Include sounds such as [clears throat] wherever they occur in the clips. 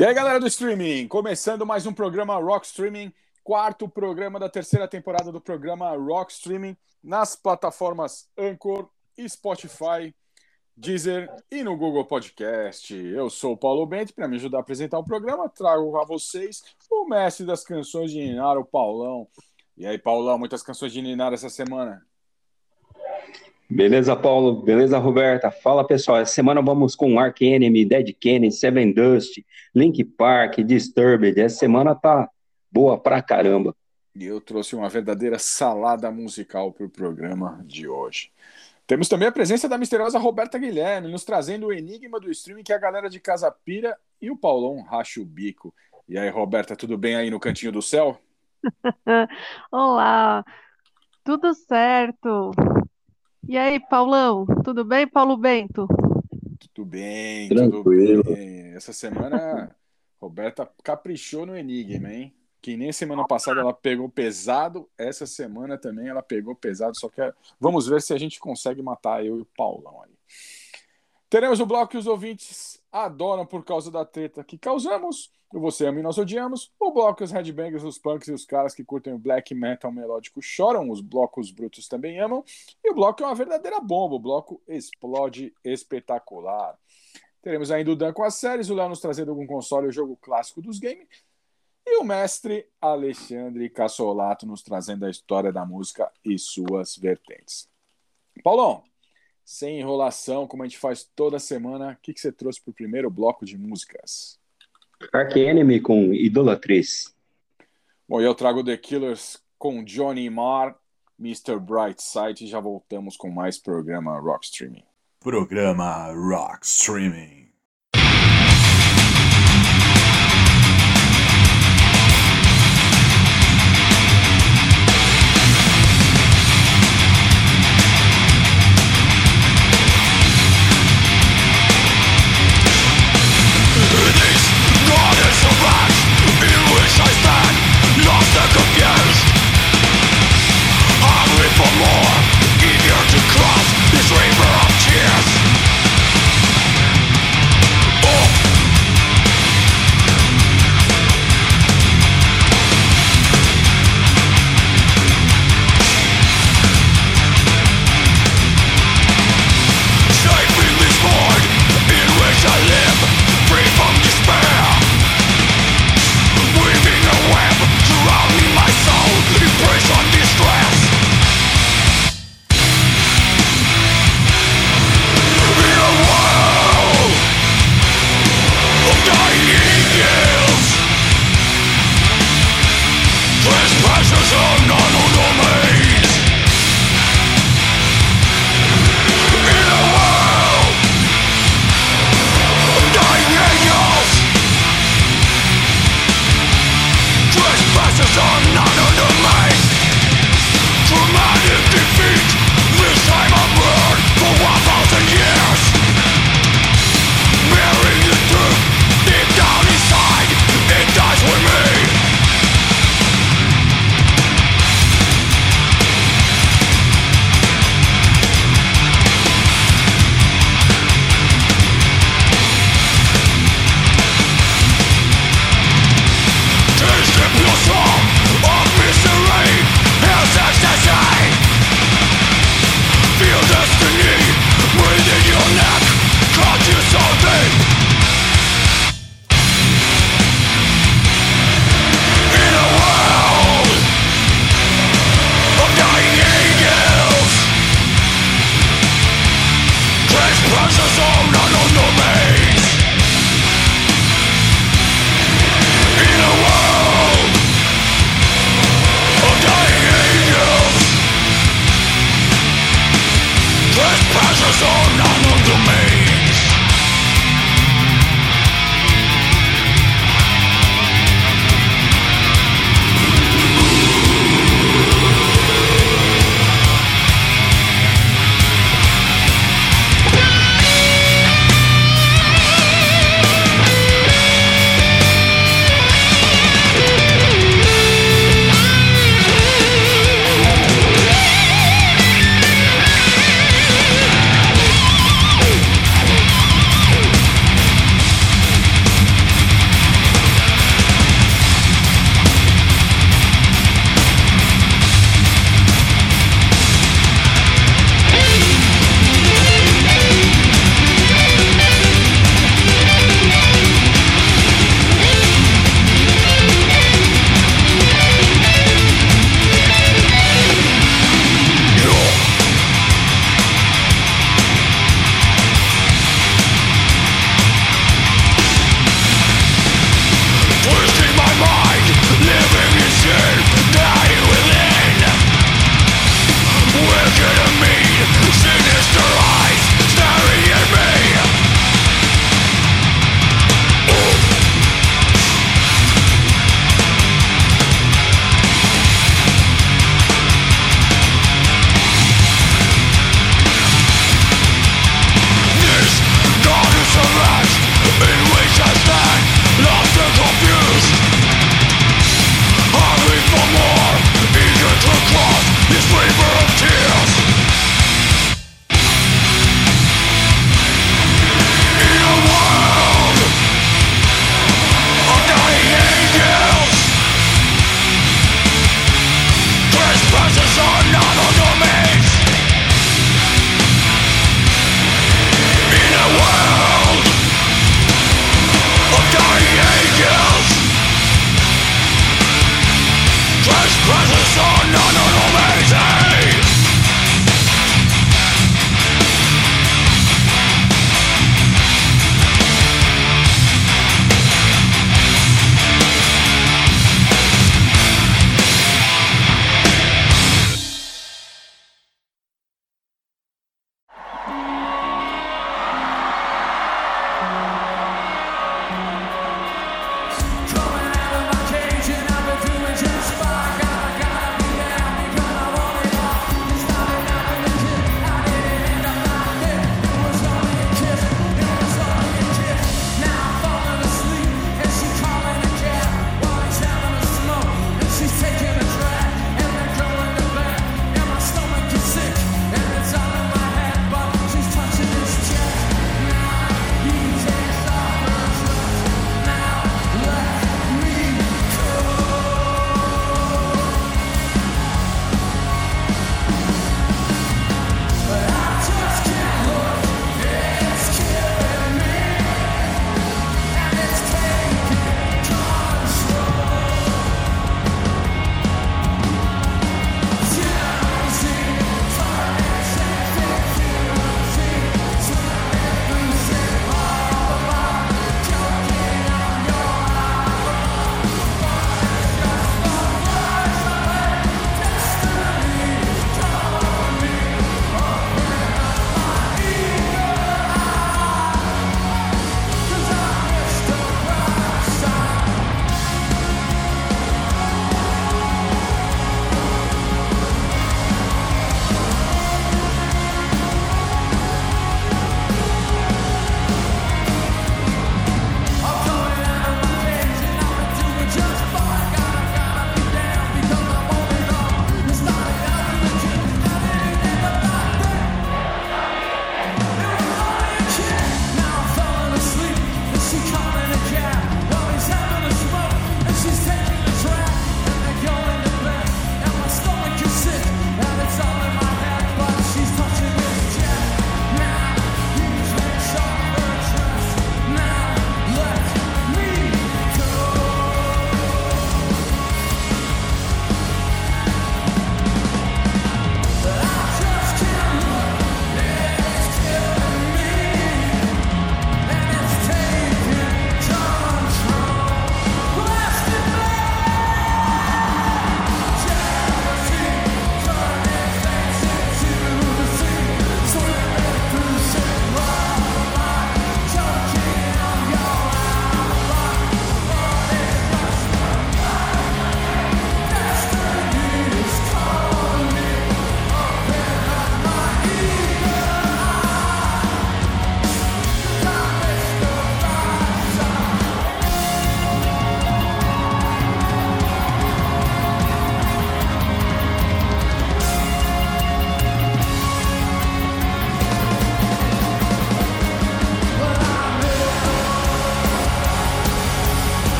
E aí, galera do streaming, começando mais um programa Rock Streaming, quarto programa da terceira temporada do programa Rock Streaming, nas plataformas Anchor, Spotify, Deezer e no Google Podcast. Eu sou o Paulo Bento, para me ajudar a apresentar o programa, trago a vocês o mestre das canções de Ninar, o Paulão. E aí, Paulão, muitas canções de Ninar essa semana? Beleza, Paulo? Beleza, Roberta? Fala, pessoal. Essa semana vamos com Ark Enemy, Dead Kennedy, Seven Dust, Link Park, Disturbed. Essa semana tá boa pra caramba. E eu trouxe uma verdadeira salada musical para o programa de hoje. Temos também a presença da misteriosa Roberta Guilherme, nos trazendo o enigma do streaming que a galera de Casa Pira e o Paulão racha o bico. E aí, Roberta, tudo bem aí no cantinho do céu? [laughs] Olá, tudo certo. E aí, Paulão, tudo bem, Paulo Bento? Tudo bem, Tranquilo. tudo bem. Essa semana, Roberta caprichou no Enigma, hein? Que nem semana passada ela pegou pesado, essa semana também ela pegou pesado, só que vamos ver se a gente consegue matar eu e o Paulão aí. Teremos o bloco que os ouvintes adoram por causa da treta que causamos. O Você Ama e Nós Odiamos. O bloco que os headbangers, os punks e os caras que curtem o black metal melódico choram. Os blocos brutos também amam. E o bloco é uma verdadeira bomba. O bloco explode espetacular. Teremos ainda o Dan com as séries, o Léo nos trazendo algum console o jogo clássico dos games. E o mestre Alexandre Cassolato nos trazendo a história da música e suas vertentes. Paulão, sem enrolação, como a gente faz toda semana, o que, que você trouxe para o primeiro bloco de músicas? Ark Enemy com Idolatriz. Bom, eu trago The Killers com Johnny Marr, Mr. Brightside e já voltamos com mais programa Rock Streaming. Programa Rock Streaming.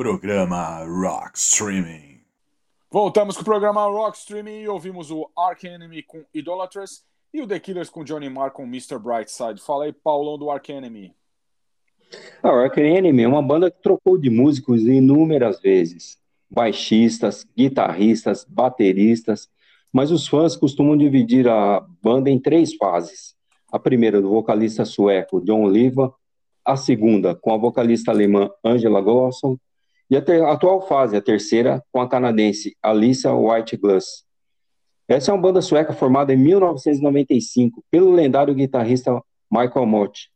Programa Rock Streaming. Voltamos com o programa Rock Streaming e ouvimos o Ark Enemy com Idolatrous e o The Killers com Johnny Marr com Mr. Brightside. Fala aí, Paulão do Ark Enemy. A Ark Enemy é uma banda que trocou de músicos inúmeras vezes. Baixistas, guitarristas, bateristas, mas os fãs costumam dividir a banda em três fases. A primeira do vocalista sueco John Oliva, a segunda com a vocalista alemã Angela Gosson e a, atual fase, a terceira, com a canadense Alissa Whiteglass. Essa é uma banda sueca formada em 1995 pelo lendário guitarrista Michael Mott,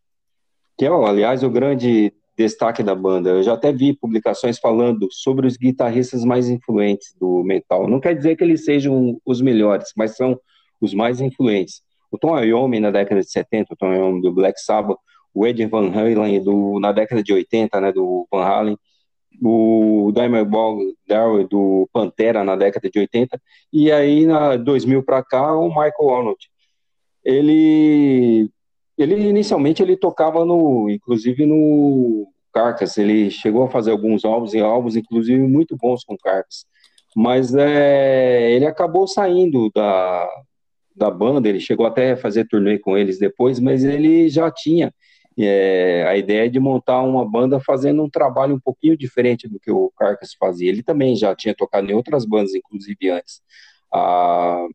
que é, aliás, o grande destaque da banda. Eu já até vi publicações falando sobre os guitarristas mais influentes do metal. Não quer dizer que eles sejam os melhores, mas são os mais influentes. O Tom Iommi na década de 70, o Tom Iommi do Black Sabbath, o Ed Van Halen do, na década de 80, né, do Van Halen, o Dimebag Darrell do Pantera na década de 80, e aí na 2000 para cá o Michael Arnold. Ele ele inicialmente ele tocava no, inclusive no Carcass, ele chegou a fazer alguns álbuns e álbuns, inclusive muito bons com Carcass, mas é, ele acabou saindo da, da banda, ele chegou até a fazer turnê com eles depois, mas ele já tinha é, a ideia de montar uma banda fazendo um trabalho um pouquinho diferente do que o Carcass fazia. Ele também já tinha tocado em outras bandas, inclusive antes. A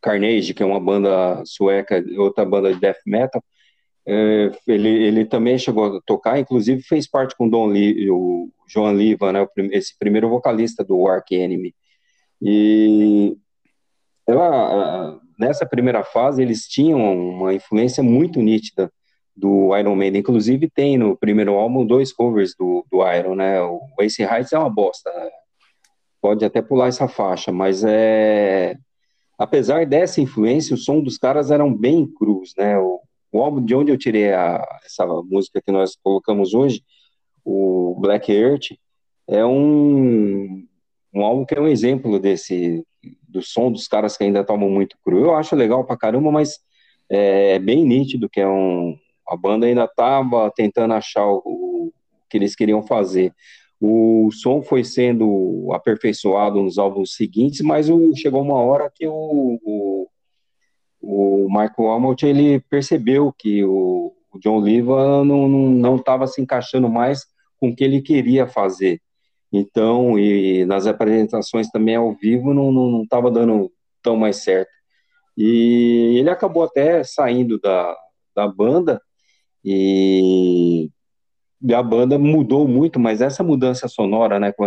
Carnage, que é uma banda sueca, outra banda de death metal, é, ele, ele também chegou a tocar, inclusive fez parte com Don Lee, o João Liva, né, esse primeiro vocalista do Ark Enemy. E ela, nessa primeira fase, eles tinham uma influência muito nítida do Iron Maiden. Inclusive, tem no primeiro álbum dois covers do, do Iron, né? O Ace Heights é uma bosta. Né? Pode até pular essa faixa, mas é apesar dessa influência, o som dos caras eram bem crus, né? O, o álbum de onde eu tirei a, essa música que nós colocamos hoje, o Black Earth, é um, um álbum que é um exemplo desse do som dos caras que ainda tomam muito cru. Eu acho legal pra caramba, mas é, é bem nítido que é um a banda ainda estava tentando achar o, o que eles queriam fazer. O som foi sendo aperfeiçoado nos álbuns seguintes, mas o, chegou uma hora que o, o, o Michael Amott, ele percebeu que o, John Oliva não estava se encaixando mais com o que ele queria fazer. Então, e nas apresentações também ao vivo não estava dando tão mais certo. E ele acabou até saindo da, da banda e a banda mudou muito, mas essa mudança sonora, né, com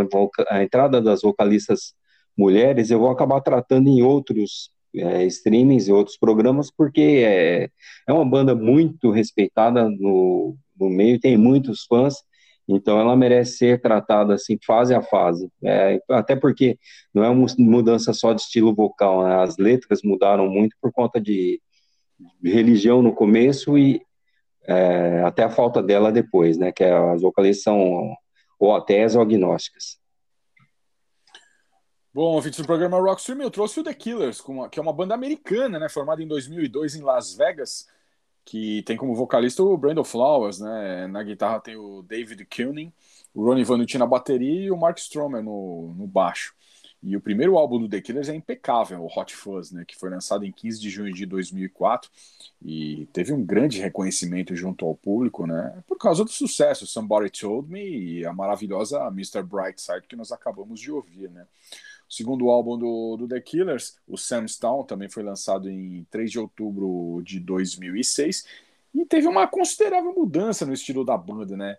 a entrada das vocalistas mulheres, eu vou acabar tratando em outros é, streamings e outros programas, porque é, é uma banda muito respeitada no, no meio, tem muitos fãs, então ela merece ser tratada assim, fase a fase. É, até porque não é uma mudança só de estilo vocal, né? as letras mudaram muito por conta de religião no começo e é, até a falta dela depois, né? Que as vocalistas são ou ateias ou agnósticas. Bom, ouvintes do programa Rockstream, eu trouxe o The Killers, que é uma banda americana, né, formada em 2002 em Las Vegas, que tem como vocalista o Brandon Flowers, né, na guitarra tem o David Kuning, o Ronnie Vanucci na bateria e o Mark Stromer no, no baixo. E o primeiro álbum do The Killers é impecável, o Hot Fuzz, né, que foi lançado em 15 de junho de 2004 e teve um grande reconhecimento junto ao público, né, por causa do sucesso Somebody Told Me e a maravilhosa Mr. Brightside que nós acabamos de ouvir, né. O segundo álbum do, do The Killers, o Sam's Town, também foi lançado em 3 de outubro de 2006 e teve uma considerável mudança no estilo da banda, né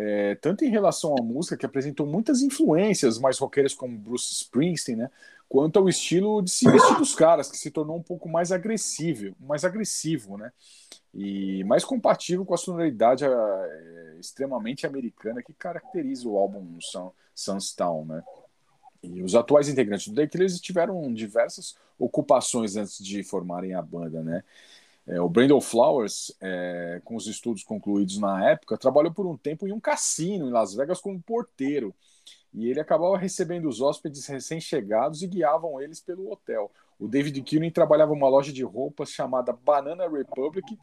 é, tanto em relação à música, que apresentou muitas influências mais roqueiras como Bruce Springsteen, né, quanto ao estilo de se vestir dos caras, que se tornou um pouco mais agressivo, mais agressivo, né, e mais compatível com a sonoridade é, extremamente americana que caracteriza o álbum Sunstown, né. E os atuais integrantes do The Killers tiveram diversas ocupações antes de formarem a banda, né. É, o Brandon Flowers, é, com os estudos concluídos na época, trabalhou por um tempo em um cassino em Las Vegas como porteiro. E ele acabava recebendo os hóspedes recém-chegados e guiavam eles pelo hotel. O David Kunin trabalhava uma loja de roupas chamada Banana Republic,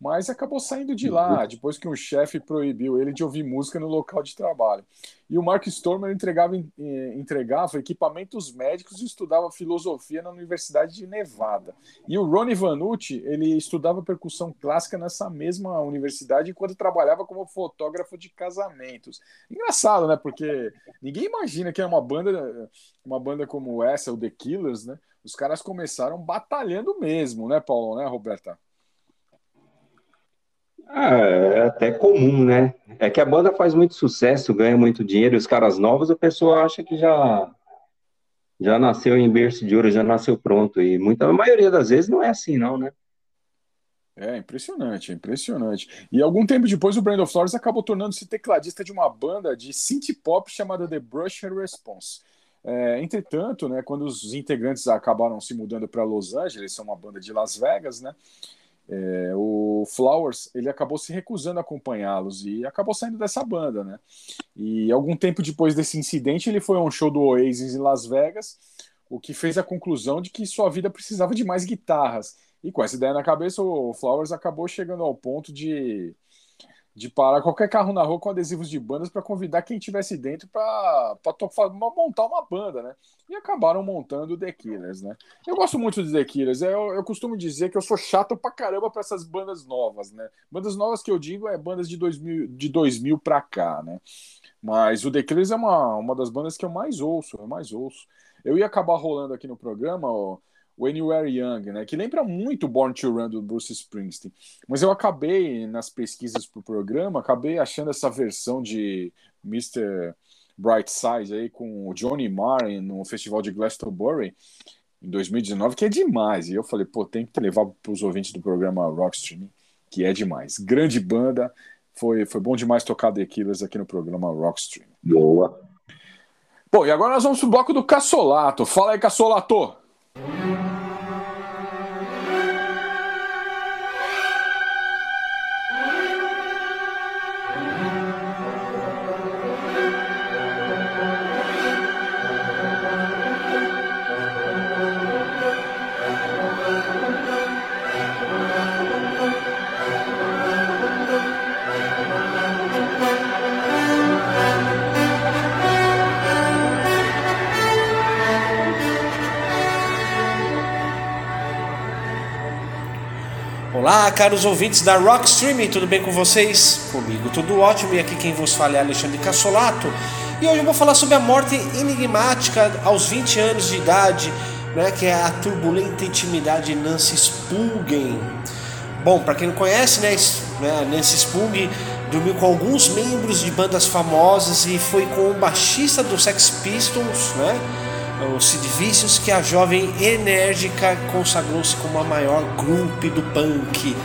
mas acabou saindo de lá depois que um chefe proibiu ele de ouvir música no local de trabalho. E o Mark Stormer entregava, entregava equipamentos médicos e estudava filosofia na Universidade de Nevada. E o Ronnie Vanucci, ele estudava percussão clássica nessa mesma universidade enquanto trabalhava como fotógrafo de casamentos. Engraçado, né? Porque ninguém imagina que é uma banda, uma banda como essa, o The Killers, né? Os caras começaram batalhando mesmo, né, Paulo, né, Roberta? Ah, é até comum, né? É que a banda faz muito sucesso, ganha muito dinheiro, os caras novos, a pessoa acha que já já nasceu em berço de ouro, já nasceu pronto. E muita, a maioria das vezes não é assim, não, né? É impressionante, impressionante. E algum tempo depois, o Brandon Flores acabou tornando-se tecladista de uma banda de synth pop chamada The Brush Response. É, entretanto, né, quando os integrantes acabaram se mudando para Los Angeles, são uma banda de Las Vegas, né, é, o Flowers ele acabou se recusando a acompanhá-los e acabou saindo dessa banda, né? E algum tempo depois desse incidente, ele foi a um show do Oasis em Las Vegas, o que fez a conclusão de que sua vida precisava de mais guitarras. E com essa ideia na cabeça, o Flowers acabou chegando ao ponto de de parar qualquer carro na rua com adesivos de bandas para convidar quem tivesse dentro para montar uma banda, né? E acabaram montando o The Killers, né? Eu gosto muito de The Killers. Eu, eu costumo dizer que eu sou chato pra caramba para essas bandas novas, né? Bandas novas que eu digo é bandas de 2000, de 2000 para cá, né? Mas o The Killers é uma, uma das bandas que eu mais ouço, eu mais ouço. Eu ia acabar rolando aqui no programa, ó, When You Were Young, né? Que lembra muito Born to Run do Bruce Springsteen. Mas eu acabei, nas pesquisas para o programa, acabei achando essa versão de Mr. Brightside aí com o Johnny Marr no festival de Glastonbury em 2019, que é demais. E eu falei, pô, tem que levar para os ouvintes do programa Rockstream, que é demais. Grande banda, foi, foi bom demais tocar The Killers aqui no programa Rockstream. Boa. Pô, e agora nós vamos pro bloco do Cassolato. Fala aí, Cassolato! Caros ouvintes da Rock Streaming, tudo bem com vocês? Comigo tudo ótimo e aqui quem vos fala é Alexandre Cassolato. E hoje eu vou falar sobre a morte enigmática aos 20 anos de idade, né, que é a turbulenta intimidade de Nancy Spungen. Bom, para quem não conhece, né, né Nancy Spungen dormiu com alguns membros de bandas famosas e foi com o baixista do Sex Pistols, né? O Sid Vicious, que a jovem enérgica consagrou-se como a maior grupo do punk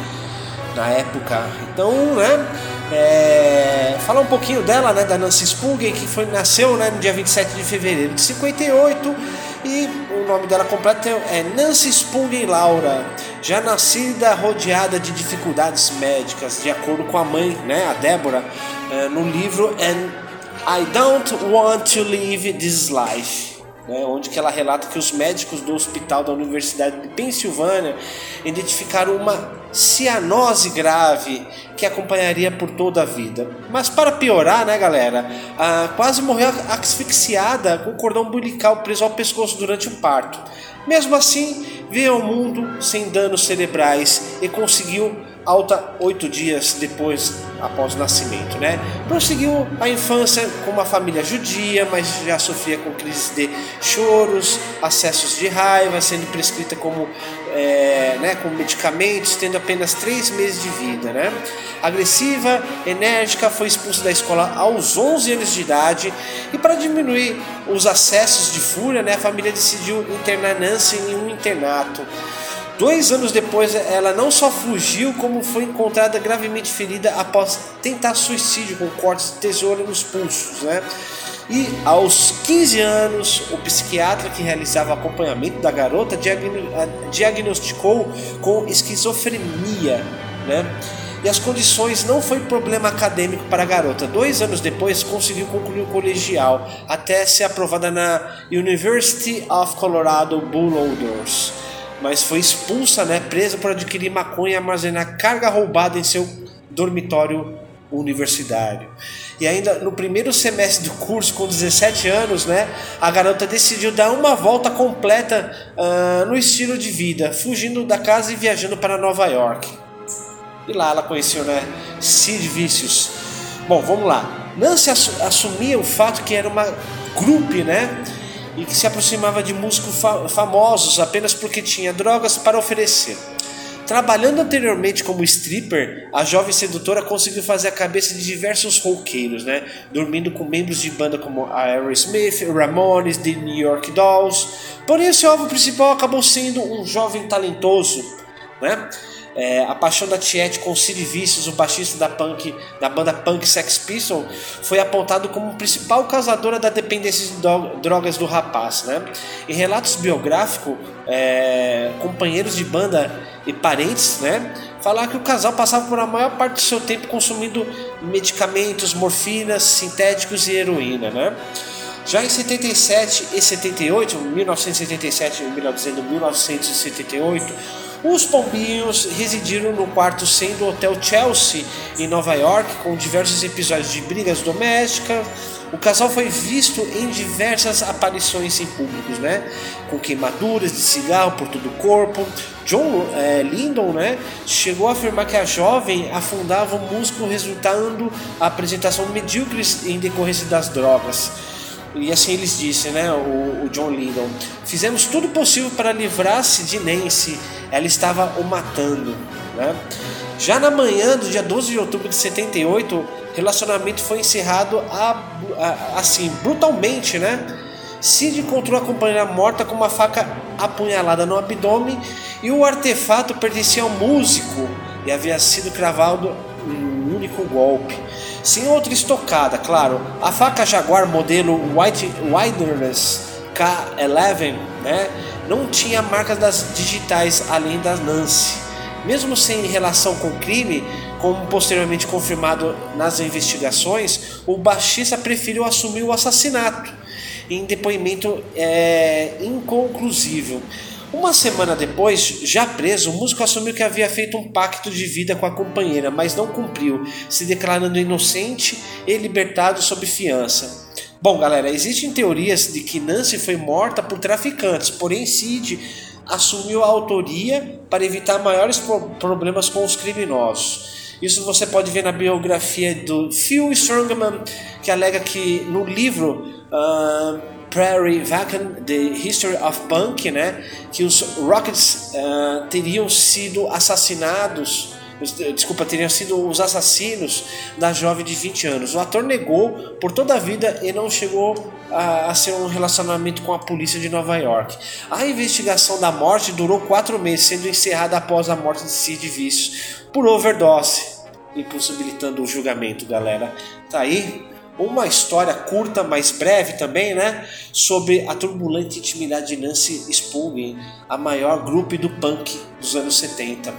na época. Então, né, é, falar um pouquinho dela, né, da Nancy Spungen, que foi, nasceu né, no dia 27 de fevereiro de 58 e o nome dela completo é Nancy Spungen Laura, já nascida rodeada de dificuldades médicas, de acordo com a mãe, né, a Débora, é, no livro And I Don't Want to Live This Life né, onde que ela relata que os médicos do hospital da Universidade de Pensilvânia identificaram uma cianose grave que acompanharia por toda a vida. Mas para piorar, né, galera, quase morreu asfixiada com o cordão umbilical preso ao pescoço durante o parto. Mesmo assim, veio ao mundo sem danos cerebrais e conseguiu alta oito dias depois após o nascimento, né? Prosseguiu a infância com uma família judia, mas já sofria com crises de choros, acessos de raiva, sendo prescrita como é, né, com medicamentos, tendo apenas três meses de vida, né? Agressiva, enérgica, foi expulsa da escola aos 11 anos de idade e para diminuir os acessos de fúria, né, a família decidiu internar Nancy em um internato. Dois anos depois, ela não só fugiu, como foi encontrada gravemente ferida após tentar suicídio com cortes de tesoura nos pulsos. Né? E aos 15 anos, o psiquiatra que realizava acompanhamento da garota diagnosticou com esquizofrenia. Né? E as condições não foi problema acadêmico para a garota. Dois anos depois, conseguiu concluir o colegial, até ser aprovada na University of Colorado Boulder mas foi expulsa, né, presa por adquirir maconha e armazenar carga roubada em seu dormitório universitário. E ainda no primeiro semestre do curso, com 17 anos, né, a garota decidiu dar uma volta completa uh, no estilo de vida, fugindo da casa e viajando para Nova York. E lá ela conheceu, né, Sid Vicious. Bom, vamos lá. Nancy assumia o fato que era uma grupo, né, e que se aproximava de músicos fa famosos apenas porque tinha drogas para oferecer. Trabalhando anteriormente como stripper, a jovem sedutora conseguiu fazer a cabeça de diversos roqueiros, né? Dormindo com membros de banda como Aerosmith, Ramones, The New York Dolls. Porém, seu alvo principal acabou sendo um jovem talentoso, né? É, a paixão da Tiet com Sid Vicious, o baixista da, punk, da banda punk Sex Pistols, foi apontado como principal causadora da dependência de drogas do rapaz. Né? Em relatos biográficos, é, companheiros de banda e parentes né, falaram que o casal passava por a maior parte do seu tempo consumindo medicamentos, morfinas, sintéticos e heroína. Né? Já em 77 e 78, 1977 e 1978, os pombinhos residiram no quarto 100 do Hotel Chelsea, em Nova York, com diversos episódios de brigas domésticas. O casal foi visto em diversas aparições em públicos, né? Com queimaduras de cigarro por todo o corpo. John é, Lyndon, né? Chegou a afirmar que a jovem afundava o músculo, resultando a apresentação medíocre em decorrência das drogas. E assim eles disseram, né? O, o John Lyndon. Fizemos tudo possível para livrar-se de Nancy ela estava o matando. Né? Já na manhã do dia 12 de outubro de 78, o relacionamento foi encerrado a, a, assim, brutalmente, né? Sid encontrou a companheira morta com uma faca apunhalada no abdômen e o artefato pertencia ao músico e havia sido cravado um único golpe. Sem outra estocada, claro. A faca Jaguar modelo White Wilderness K11, né? não tinha marcas das digitais além da Nancy. Mesmo sem relação com o crime, como posteriormente confirmado nas investigações, o baixista preferiu assumir o assassinato em depoimento é, inconclusivo. Uma semana depois, já preso, o músico assumiu que havia feito um pacto de vida com a companheira, mas não cumpriu, se declarando inocente e libertado sob fiança. Bom, galera, existem teorias de que Nancy foi morta por traficantes, porém Sid assumiu a autoria para evitar maiores problemas com os criminosos. Isso você pode ver na biografia do Phil Strongman, que alega que no livro uh, Prairie Vacan, The History of Punk, né, que os Rockets uh, teriam sido assassinados desculpa, teriam sido os assassinos da jovem de 20 anos. O ator negou por toda a vida e não chegou a, a ser um relacionamento com a polícia de Nova York. A investigação da morte durou quatro meses, sendo encerrada após a morte de Sid Vicious por overdose, impossibilitando o julgamento, galera. Tá aí uma história curta, mas breve também, né? Sobre a turbulenta intimidade de Nancy Spungen, a maior grupo do punk dos anos 70.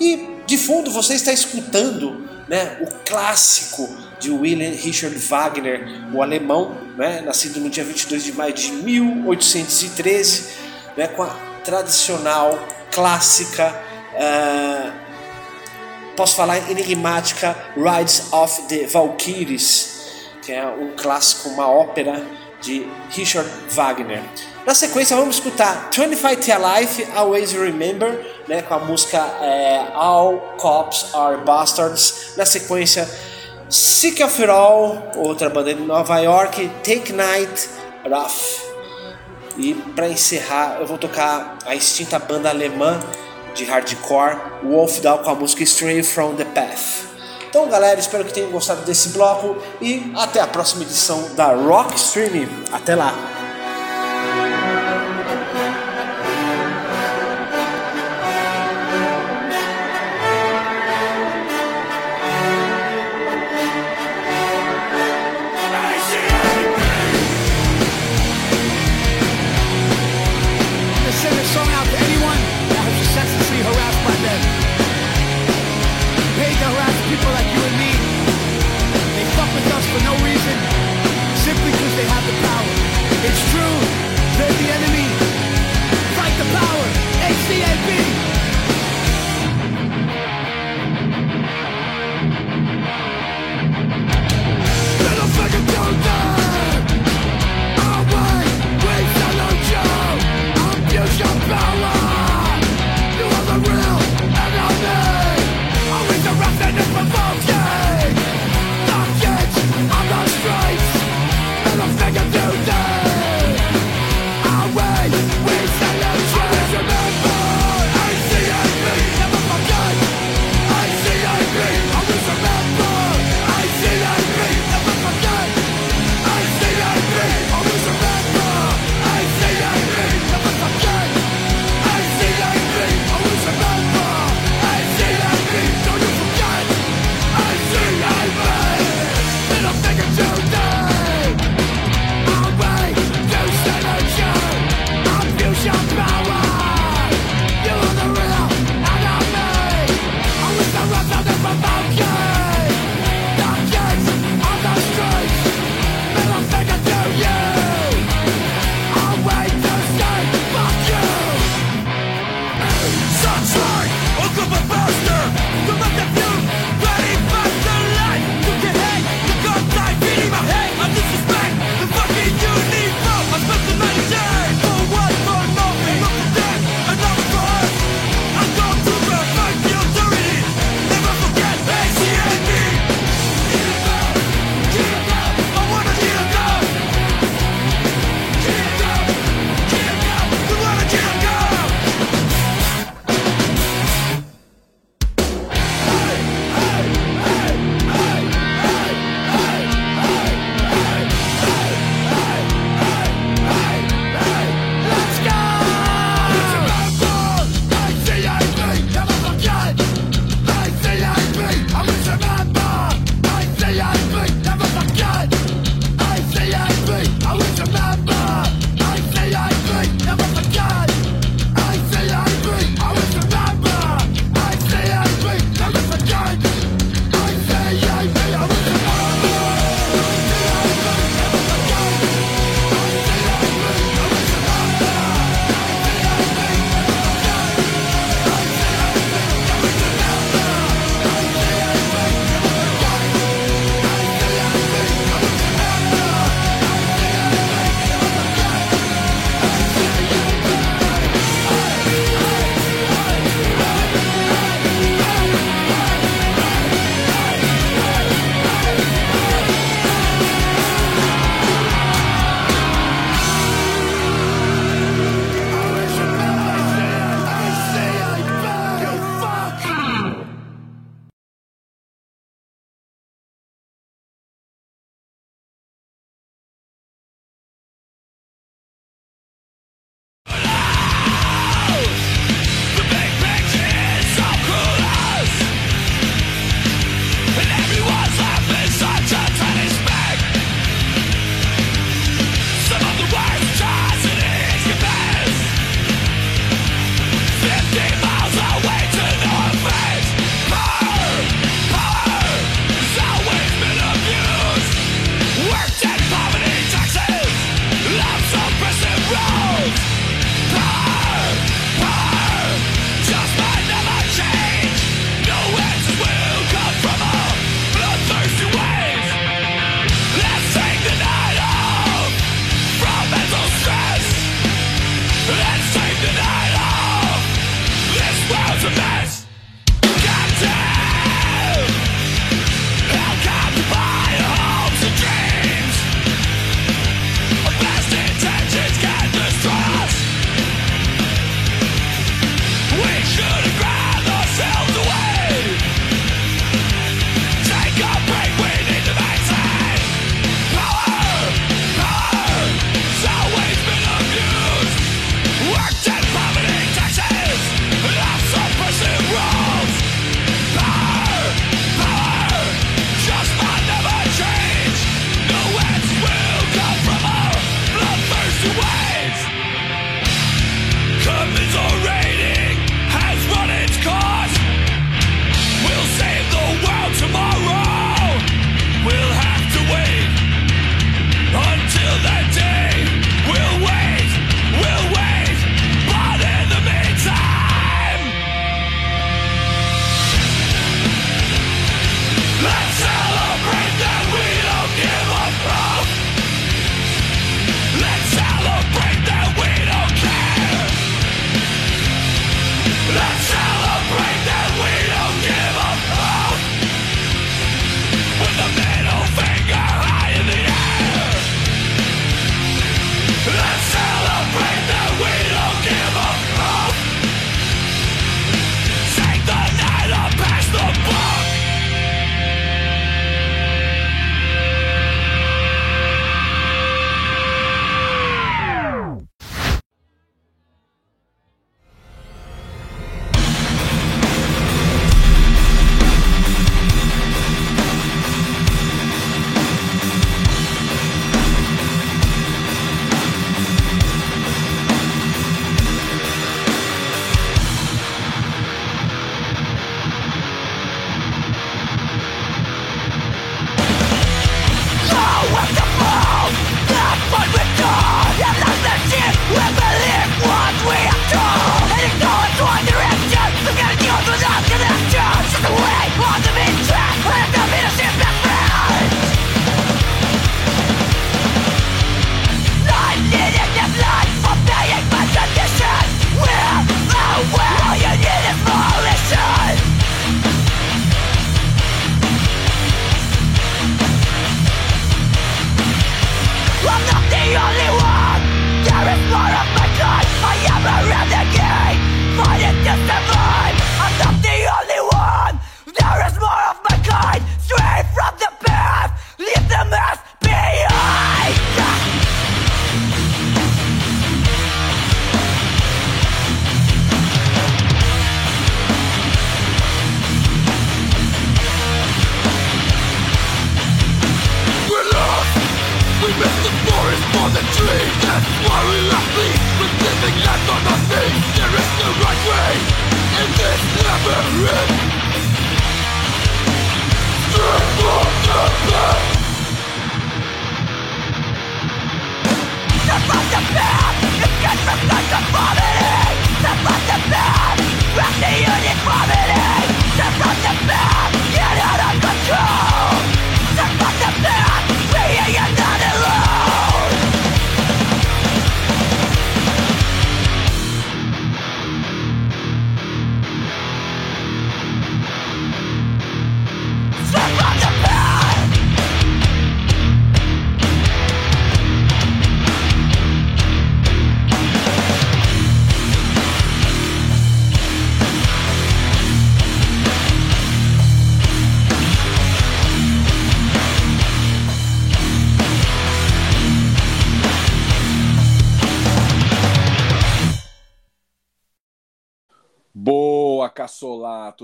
E de fundo você está escutando né, o clássico de Wilhelm Richard Wagner, o alemão, né, nascido no dia 22 de maio de 1813, né, com a tradicional, clássica, uh, posso falar enigmática Rides of the Valkyries, que é um clássico, uma ópera de Richard Wagner. Na sequência, vamos escutar 25 Tia Life, Always Remember, né, com a música é, All Cops Are Bastards. Na sequência, Sick of It All, outra banda de Nova York, Take Night, Rough. E para encerrar, eu vou tocar a extinta banda alemã de hardcore, Wolfdown, com a música Stray From The Path. Então, galera, espero que tenham gostado desse bloco e até a próxima edição da Rock Streaming. Até lá!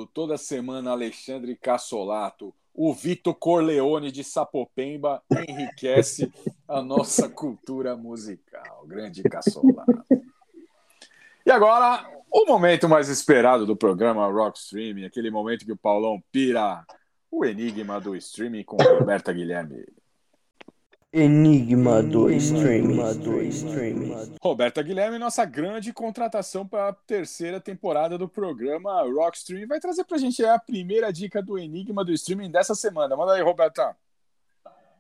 Toda semana, Alexandre Cassolato. O Vitor Corleone de Sapopemba enriquece a nossa [laughs] cultura musical. Grande Cassolato. E agora, o momento mais esperado do programa Rock Streaming, aquele momento que o Paulão pira o enigma do streaming com Roberta Guilherme. Enigma do streaming. Roberta Guilherme, nossa grande contratação para a terceira temporada do programa Rock Streaming, vai trazer para a gente a primeira dica do Enigma do streaming dessa semana. Manda aí, Roberta.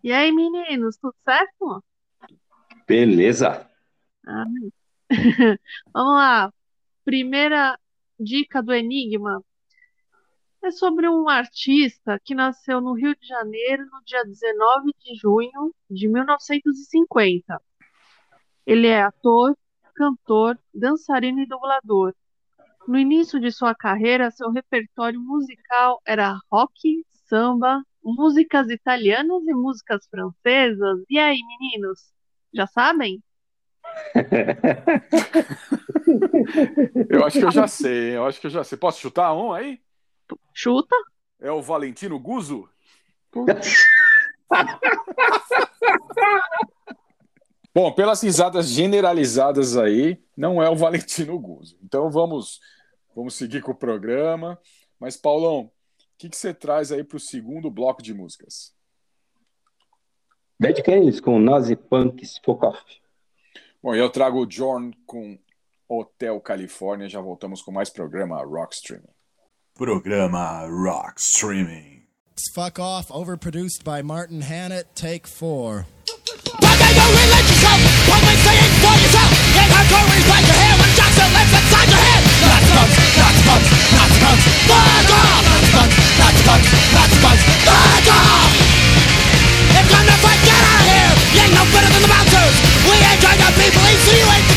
E aí, meninos, tudo certo? Beleza. Ah, [laughs] Vamos lá. Primeira dica do Enigma é sobre um artista que nasceu no Rio de Janeiro no dia 19 de junho de 1950. Ele é ator, cantor, dançarino e dublador. No início de sua carreira, seu repertório musical era rock, samba, músicas italianas e músicas francesas. E aí, meninos? Já sabem? [laughs] Eu acho que eu já sei, eu acho que eu já sei. Posso chutar um aí? Chuta. É o Valentino Guzzo? [laughs] Bom, pelas risadas generalizadas aí, não é o Valentino Guzzo. Então vamos, vamos seguir com o programa. Mas, Paulão, o que, que você traz aí para o segundo bloco de músicas? Bad Canids com Nazi Punks Focoff. Bom, eu trago o John com Hotel Califórnia. Já voltamos com mais programa Rock Streaming. Programa Rock Streaming. Fuck off, overproduced by Martin Hannett, take four. Relate yourself, saying for yourself. Your hair when Jackson lives inside your head. Fuck off! Fuck off! If you're not fight, get out of here! You ain't no better than the bouncers! We ain't trying to you ain't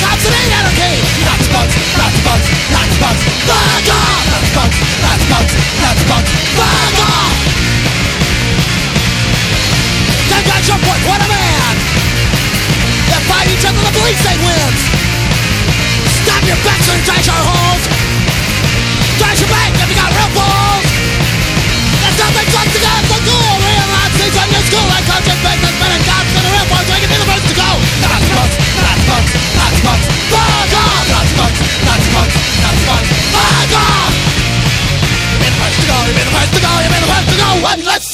Fuck off. Fuck off. They got your. What a man. They fight each other. The police wins. Stop your back and trash your That's fun. Fire! You're the to go, you're the first to go, you're the first to go, let's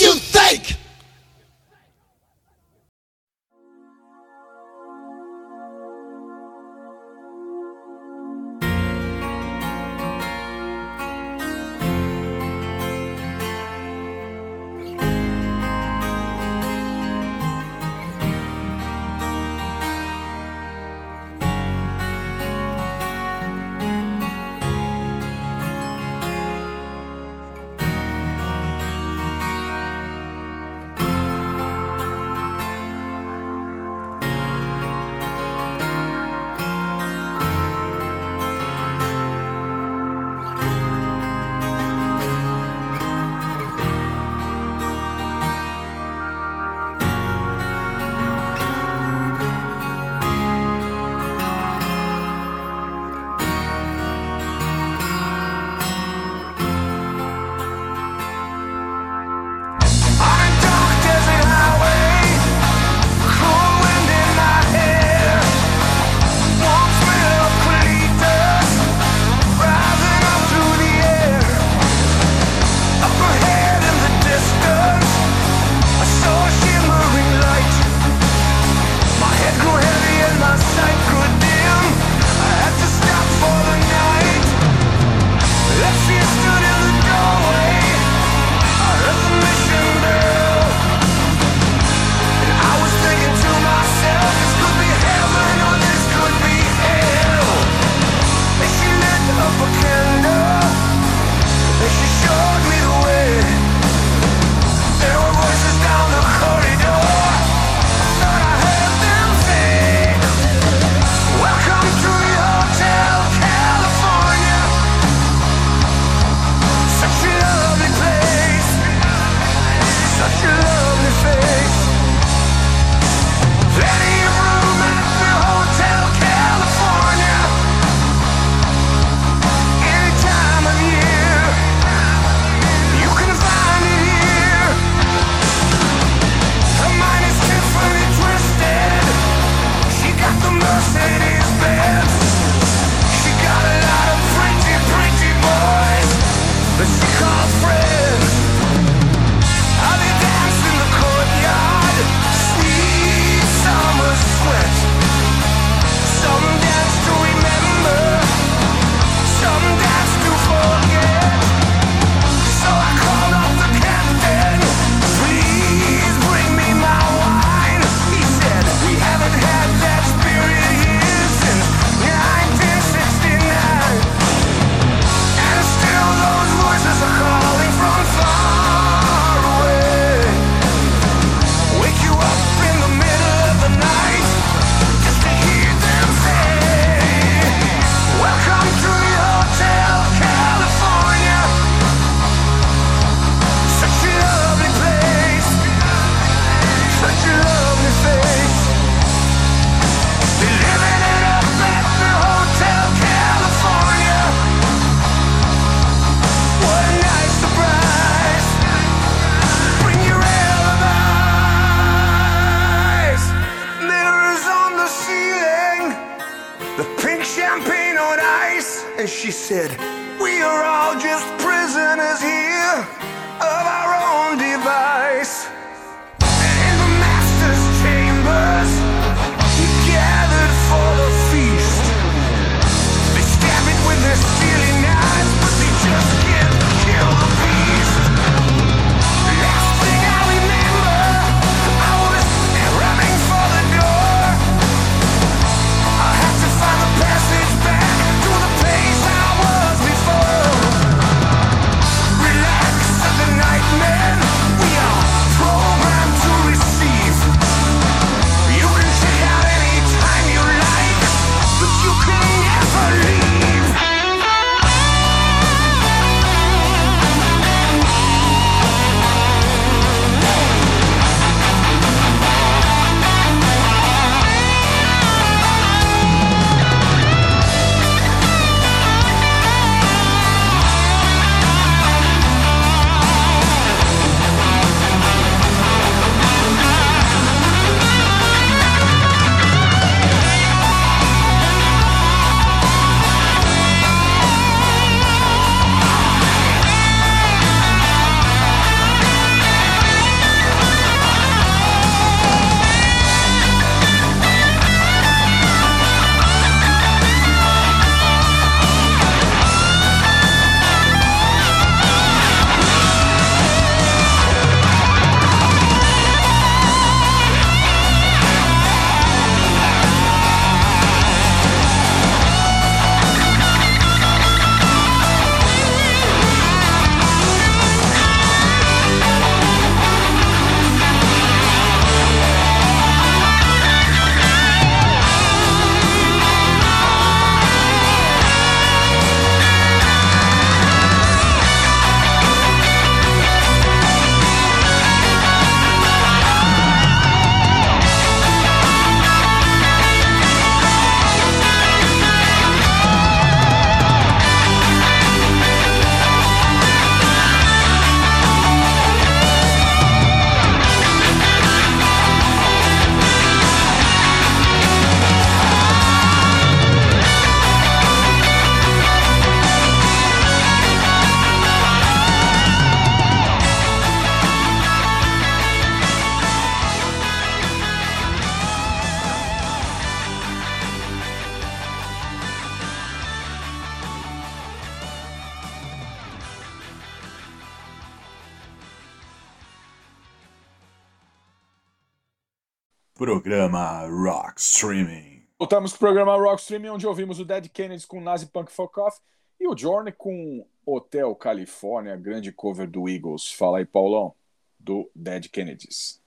Voltamos pro programa Rock Streaming, onde ouvimos o Dead Kennedys com Nazi Punk Fuck Off e o Journey com Hotel California, grande cover do Eagles. Fala aí, Paulão, do Dead Kennedys.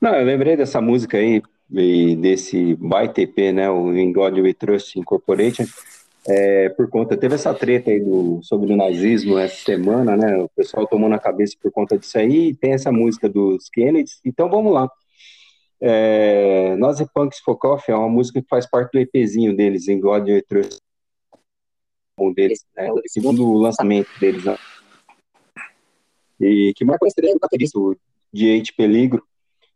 Não, eu lembrei dessa música aí, e desse baita EP, né, o In God We Trust Incorporated, é, por conta, teve essa treta aí do, sobre o nazismo essa semana, né, o pessoal tomou na cabeça por conta disso aí, e tem essa música dos Kennedys, então vamos lá. É, Nazi Punks Fuck Off é uma música que faz parte do EPzinho deles, In God We Trust, um deles, né, o segundo lançamento deles, né, e que marcou a estreia do baterista, o D.H. Peligro,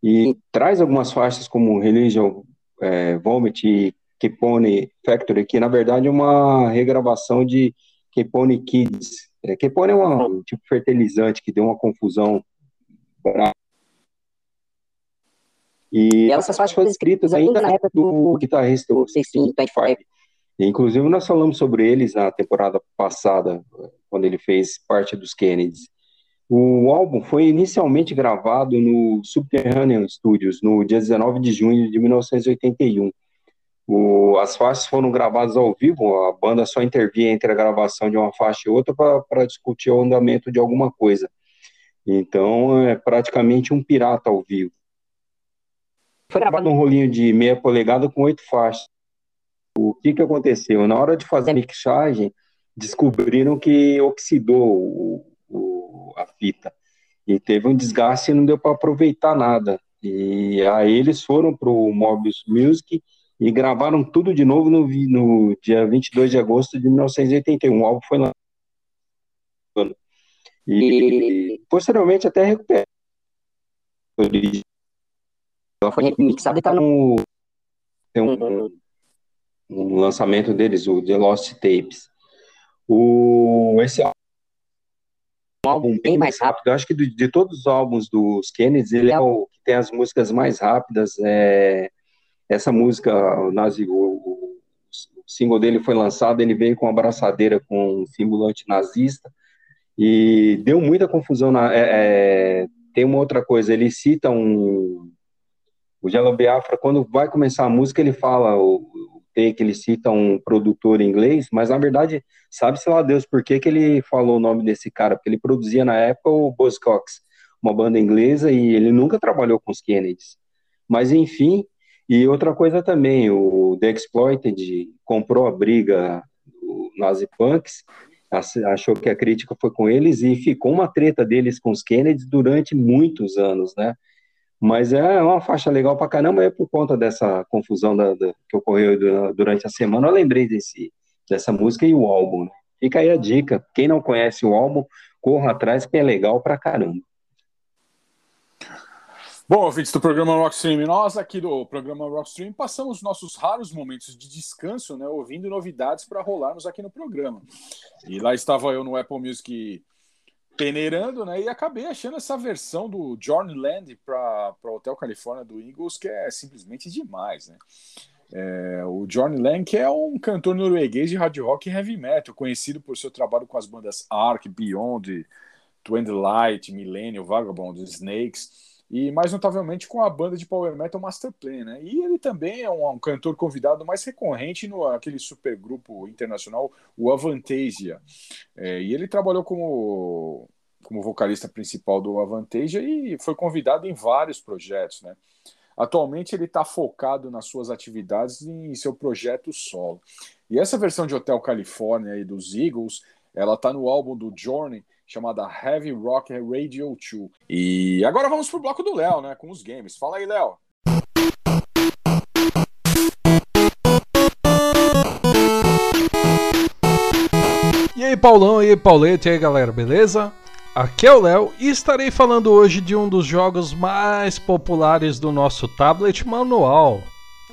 e traz algumas faixas como Religion, é, Vomit e Kepone Factory, que na verdade é uma regravação de Kepone Kids. É, Kepone é um tipo de fertilizante que deu uma confusão. E essas faixas foram escritas ainda na época do guitarrista, o 1625. Inclusive, nós falamos sobre eles na temporada passada, quando ele fez parte dos Kennedys. O álbum foi inicialmente gravado no Subterranean Studios, no dia 19 de junho de 1981. O, as faixas foram gravadas ao vivo, a banda só intervia entre a gravação de uma faixa e outra para discutir o andamento de alguma coisa. Então, é praticamente um pirata ao vivo. Foi gravado num rolinho de meia polegada com oito faixas. O que, que aconteceu? Na hora de fazer a mixagem, descobriram que oxidou o, o, a fita. E teve um desgaste e não deu para aproveitar nada. E aí eles foram para o Mobius Music e gravaram tudo de novo no, no dia 22 de agosto de 1981. O álbum foi lá. E posteriormente até recuperado. Ela foi mixada e está no. Tem um, um lançamento deles, o The Lost Tapes. O, esse álbum é um álbum bem mais rápido. Eu acho que de, de todos os álbuns dos Kennedy, ele é o que tem as músicas mais rápidas. É, essa música, o, Nazi, o, o, o single dele foi lançado, ele veio com uma abraçadeira com um símbolo antinazista e deu muita confusão. Na, é, é, tem uma outra coisa, ele cita um. O Jello Biafra, quando vai começar a música, ele fala o, que ele cita um produtor inglês, mas na verdade, sabe-se lá Deus por que, que ele falou o nome desse cara, porque ele produzia na época o Buzzcocks, uma banda inglesa, e ele nunca trabalhou com os Kennedys. Mas enfim, e outra coisa também, o The Exploited comprou a briga do Nazi Punks, achou que a crítica foi com eles e ficou uma treta deles com os Kennedy durante muitos anos, né? Mas é uma faixa legal pra caramba, é por conta dessa confusão da, da, que ocorreu durante a semana, eu lembrei desse, dessa música e o álbum. Né? Fica aí a dica, quem não conhece o álbum, corra atrás que é legal pra caramba. Bom, ouvintes do programa Rockstream, nós aqui do programa Rockstream passamos nossos raros momentos de descanso, né, ouvindo novidades para rolarmos aqui no programa. E lá estava eu no Apple Music peneirando, né, e acabei achando essa versão do John Land para o Hotel California do Eagles, que é simplesmente demais, né. É, o John Lang, que é um cantor norueguês de hard rock e heavy metal, conhecido por seu trabalho com as bandas Ark, Beyond, Twin Light, Millennium, Vagabond, Snakes e mais notavelmente com a banda de power metal Masterplan, né? E ele também é um, um cantor convidado mais recorrente no aquele supergrupo internacional, o Avantasia. É, e ele trabalhou como como vocalista principal do Avantasia e foi convidado em vários projetos, né? Atualmente ele está focado nas suas atividades em seu projeto solo. E essa versão de Hotel California e dos Eagles, ela está no álbum do Journey chamada Heavy Rock Radio 2. E agora vamos pro bloco do Léo, né, com os games. Fala aí, Léo. E aí, Paulão, e aí, Paulete, e aí, galera, beleza? Aqui é o Léo e estarei falando hoje de um dos jogos mais populares do nosso tablet manual,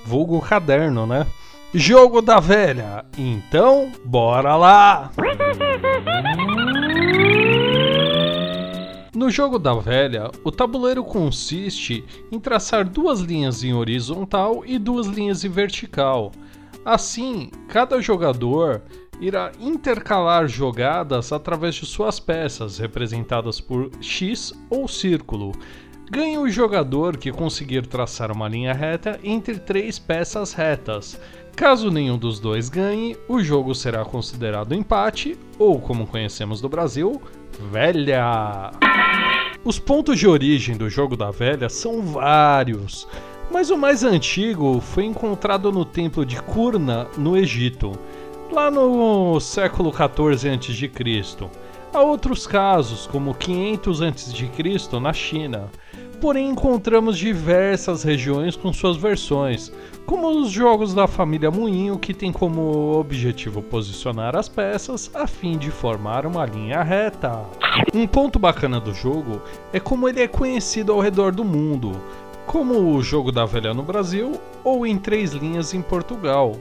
vulgo caderno, né? Jogo da velha. Então, bora lá! [laughs] No jogo da velha, o tabuleiro consiste em traçar duas linhas em horizontal e duas linhas em vertical. Assim, cada jogador irá intercalar jogadas através de suas peças, representadas por X ou círculo. Ganha o jogador que conseguir traçar uma linha reta entre três peças retas. Caso nenhum dos dois ganhe, o jogo será considerado empate ou, como conhecemos do Brasil, velha. Os pontos de origem do jogo da velha são vários, mas o mais antigo foi encontrado no templo de Kurna, no Egito, lá no século 14 a.C. Há outros casos, como 500 a.C. na China. Porém, encontramos diversas regiões com suas versões, como os jogos da família Moinho, que tem como objetivo posicionar as peças a fim de formar uma linha reta. Um ponto bacana do jogo é como ele é conhecido ao redor do mundo, como o jogo da velha no Brasil ou em três linhas em Portugal.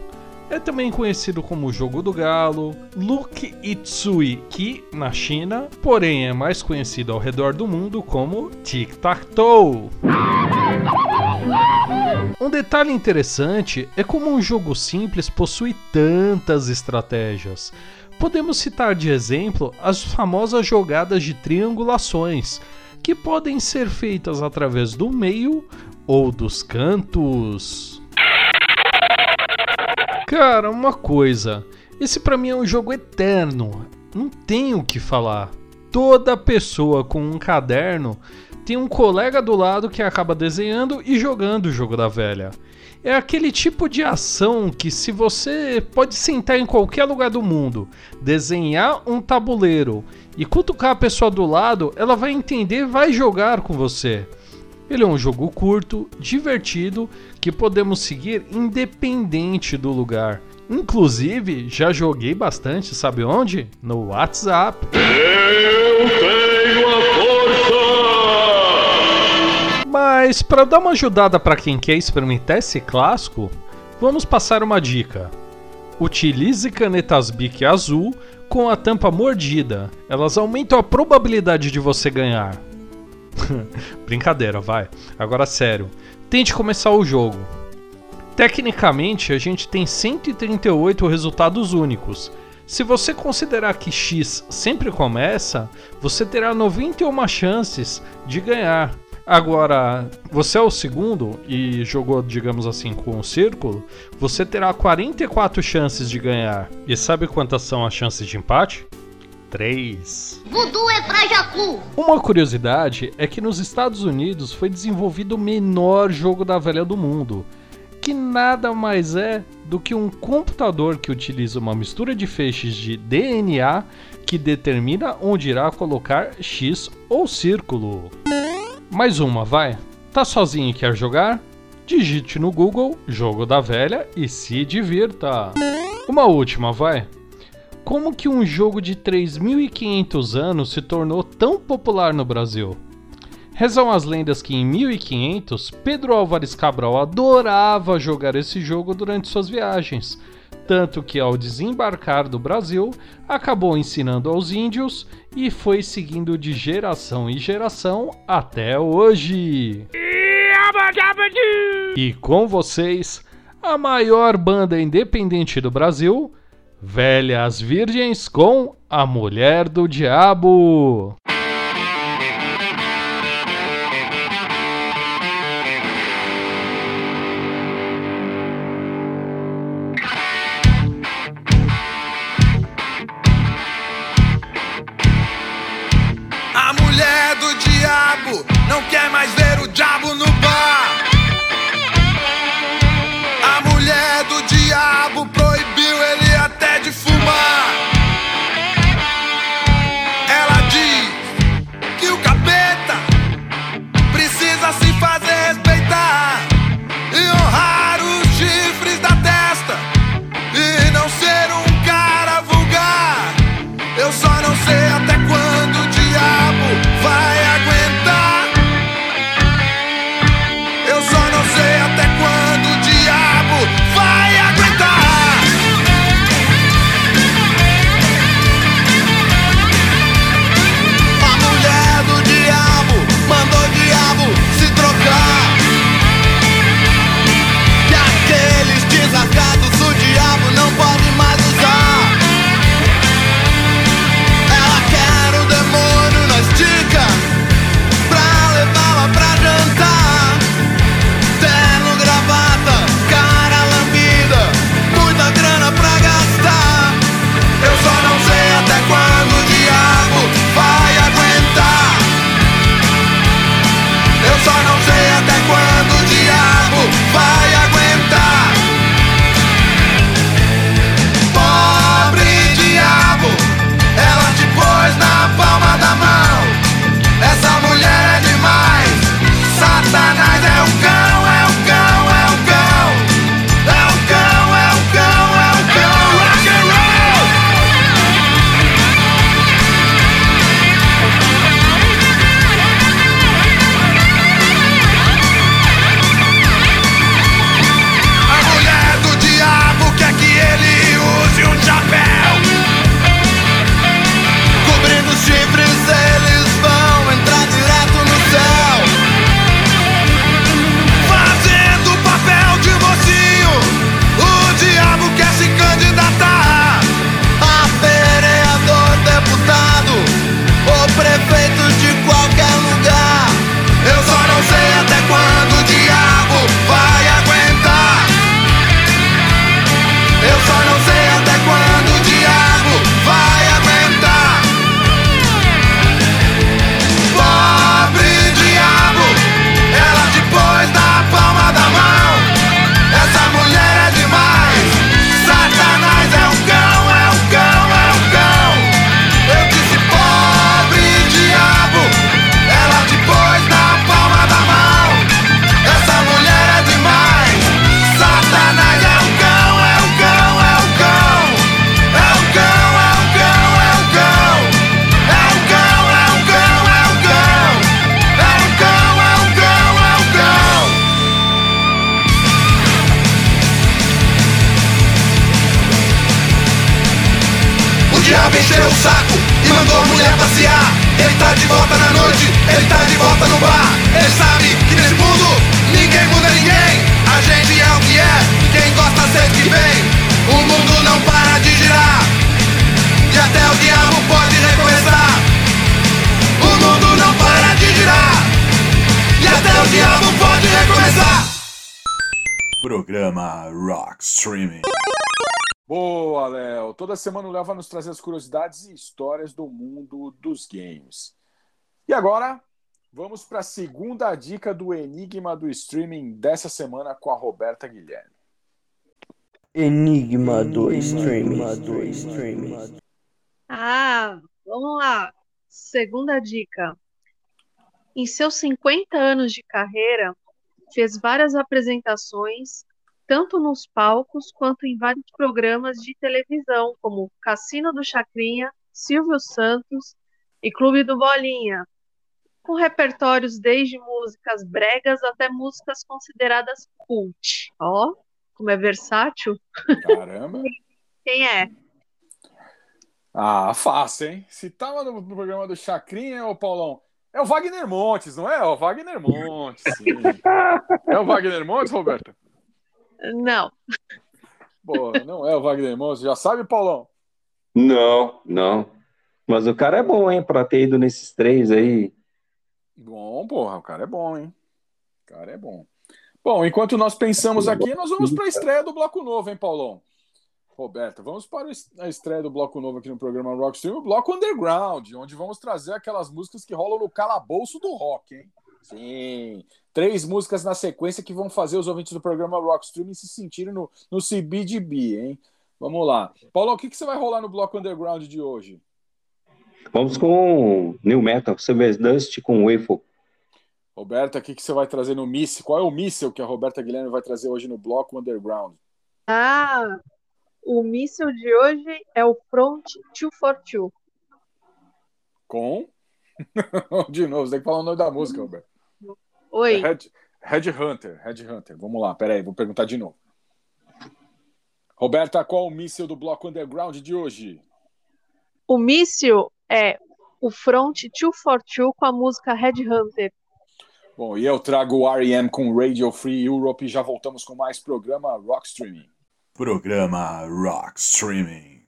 É também conhecido como Jogo do Galo, Luke Itsui Ki na China, porém é mais conhecido ao redor do mundo como Tic Tac Toe. Um detalhe interessante é como um jogo simples possui tantas estratégias. Podemos citar de exemplo as famosas jogadas de triangulações, que podem ser feitas através do meio ou dos cantos. Cara, uma coisa, esse para mim é um jogo eterno, não tenho o que falar. Toda pessoa com um caderno tem um colega do lado que acaba desenhando e jogando o jogo da velha. É aquele tipo de ação que, se você pode sentar em qualquer lugar do mundo, desenhar um tabuleiro e cutucar a pessoa do lado, ela vai entender e vai jogar com você. Ele é um jogo curto, divertido, que podemos seguir independente do lugar. Inclusive, já joguei bastante, sabe onde? No WhatsApp. Eu tenho a mas para dar uma ajudada para quem quer experimentar esse clássico, vamos passar uma dica. Utilize canetas Bic azul com a tampa mordida. Elas aumentam a probabilidade de você ganhar. [laughs] Brincadeira, vai. Agora sério. Tente começar o jogo. Tecnicamente, a gente tem 138 resultados únicos. Se você considerar que X sempre começa, você terá 91 chances de ganhar. Agora, você é o segundo e jogou, digamos assim, com o círculo, você terá 44 chances de ganhar. E sabe quantas são as chances de empate? 3. Voodoo é pra Jacu. Uma curiosidade é que nos Estados Unidos foi desenvolvido o menor jogo da velha do mundo, que nada mais é do que um computador que utiliza uma mistura de feixes de DNA que determina onde irá colocar X ou círculo. Mais uma, vai. Tá sozinho e quer jogar? Digite no Google Jogo da Velha e se divirta. Uma última, vai. Como que um jogo de 3.500 anos se tornou tão popular no Brasil? Rezam as lendas que em 1500 Pedro Álvares Cabral adorava jogar esse jogo durante suas viagens, tanto que ao desembarcar do Brasil acabou ensinando aos índios e foi seguindo de geração em geração até hoje. E com vocês, a maior banda independente do Brasil, Velhas Virgens com A Mulher do Diabo. A mulher do diabo não quer mais ver encheu o saco e mandou a mulher passear. Ele tá de volta na noite, ele tá de volta no bar. Ele sabe que nesse mundo ninguém muda ninguém. A gente é o que é, quem gosta sempre vem. O mundo não para de girar. E até o diabo pode recomeçar. O mundo não para de girar. E até o diabo pode recomeçar. Programa Rock Streaming. Boa, Léo. Toda semana o Léo vai nos trazer as curiosidades e histórias do mundo dos games. E agora, vamos para a segunda dica do Enigma do Streaming dessa semana com a Roberta Guilherme. Enigma do streaming. Ah, vamos lá. Segunda dica. Em seus 50 anos de carreira, fez várias apresentações, tanto nos palcos quanto em vários programas de televisão, como Cassino do Chacrinha, Silvio Santos e Clube do Bolinha, com repertórios desde músicas bregas até músicas consideradas cult. Ó, como é versátil. Caramba. Quem é? Ah, fácil, hein? Se tava no no programa do Chacrinha, ô Paulão, é o Wagner Montes, não é? É o Wagner Montes, sim. É o Wagner Montes, Roberta? Não. Boa, não é o Wagner Montes. Já sabe, Paulão? Não, não. Mas o cara é bom, hein, pra ter ido nesses três aí. Bom, porra, o cara é bom, hein? O cara é bom. Bom, enquanto nós pensamos aqui, nós vamos para a estreia do Bloco Novo, hein, Paulão? Roberta, vamos para a estreia do Bloco Novo aqui no programa Rockstream, o Bloco Underground, onde vamos trazer aquelas músicas que rolam no calabouço do rock, hein? Sim, três músicas na sequência que vão fazer os ouvintes do programa Rockstream se sentirem no, no CBDB, hein? Vamos lá. Paulo, o que, que você vai rolar no Bloco Underground de hoje? Vamos com New Metal, Silver Dust com Waffle. Roberta, o que, que você vai trazer no míssil? Qual é o míssil que a Roberta Guilherme vai trazer hoje no Bloco Underground? Ah, o míssil de hoje é o Front 242. Com? [laughs] de novo, você tem que falar o nome da música, Roberta. Oi. Red, Red Hunter, Red Hunter. Vamos lá, peraí, vou perguntar de novo. Roberta, qual o míssil do Bloco Underground de hoje? O míssil é o Front 242 com a música Red Hunter. Bom, e eu trago o R.E.M. com Radio Free Europe e já voltamos com mais programa Rock Streaming. Programa Rock Streaming.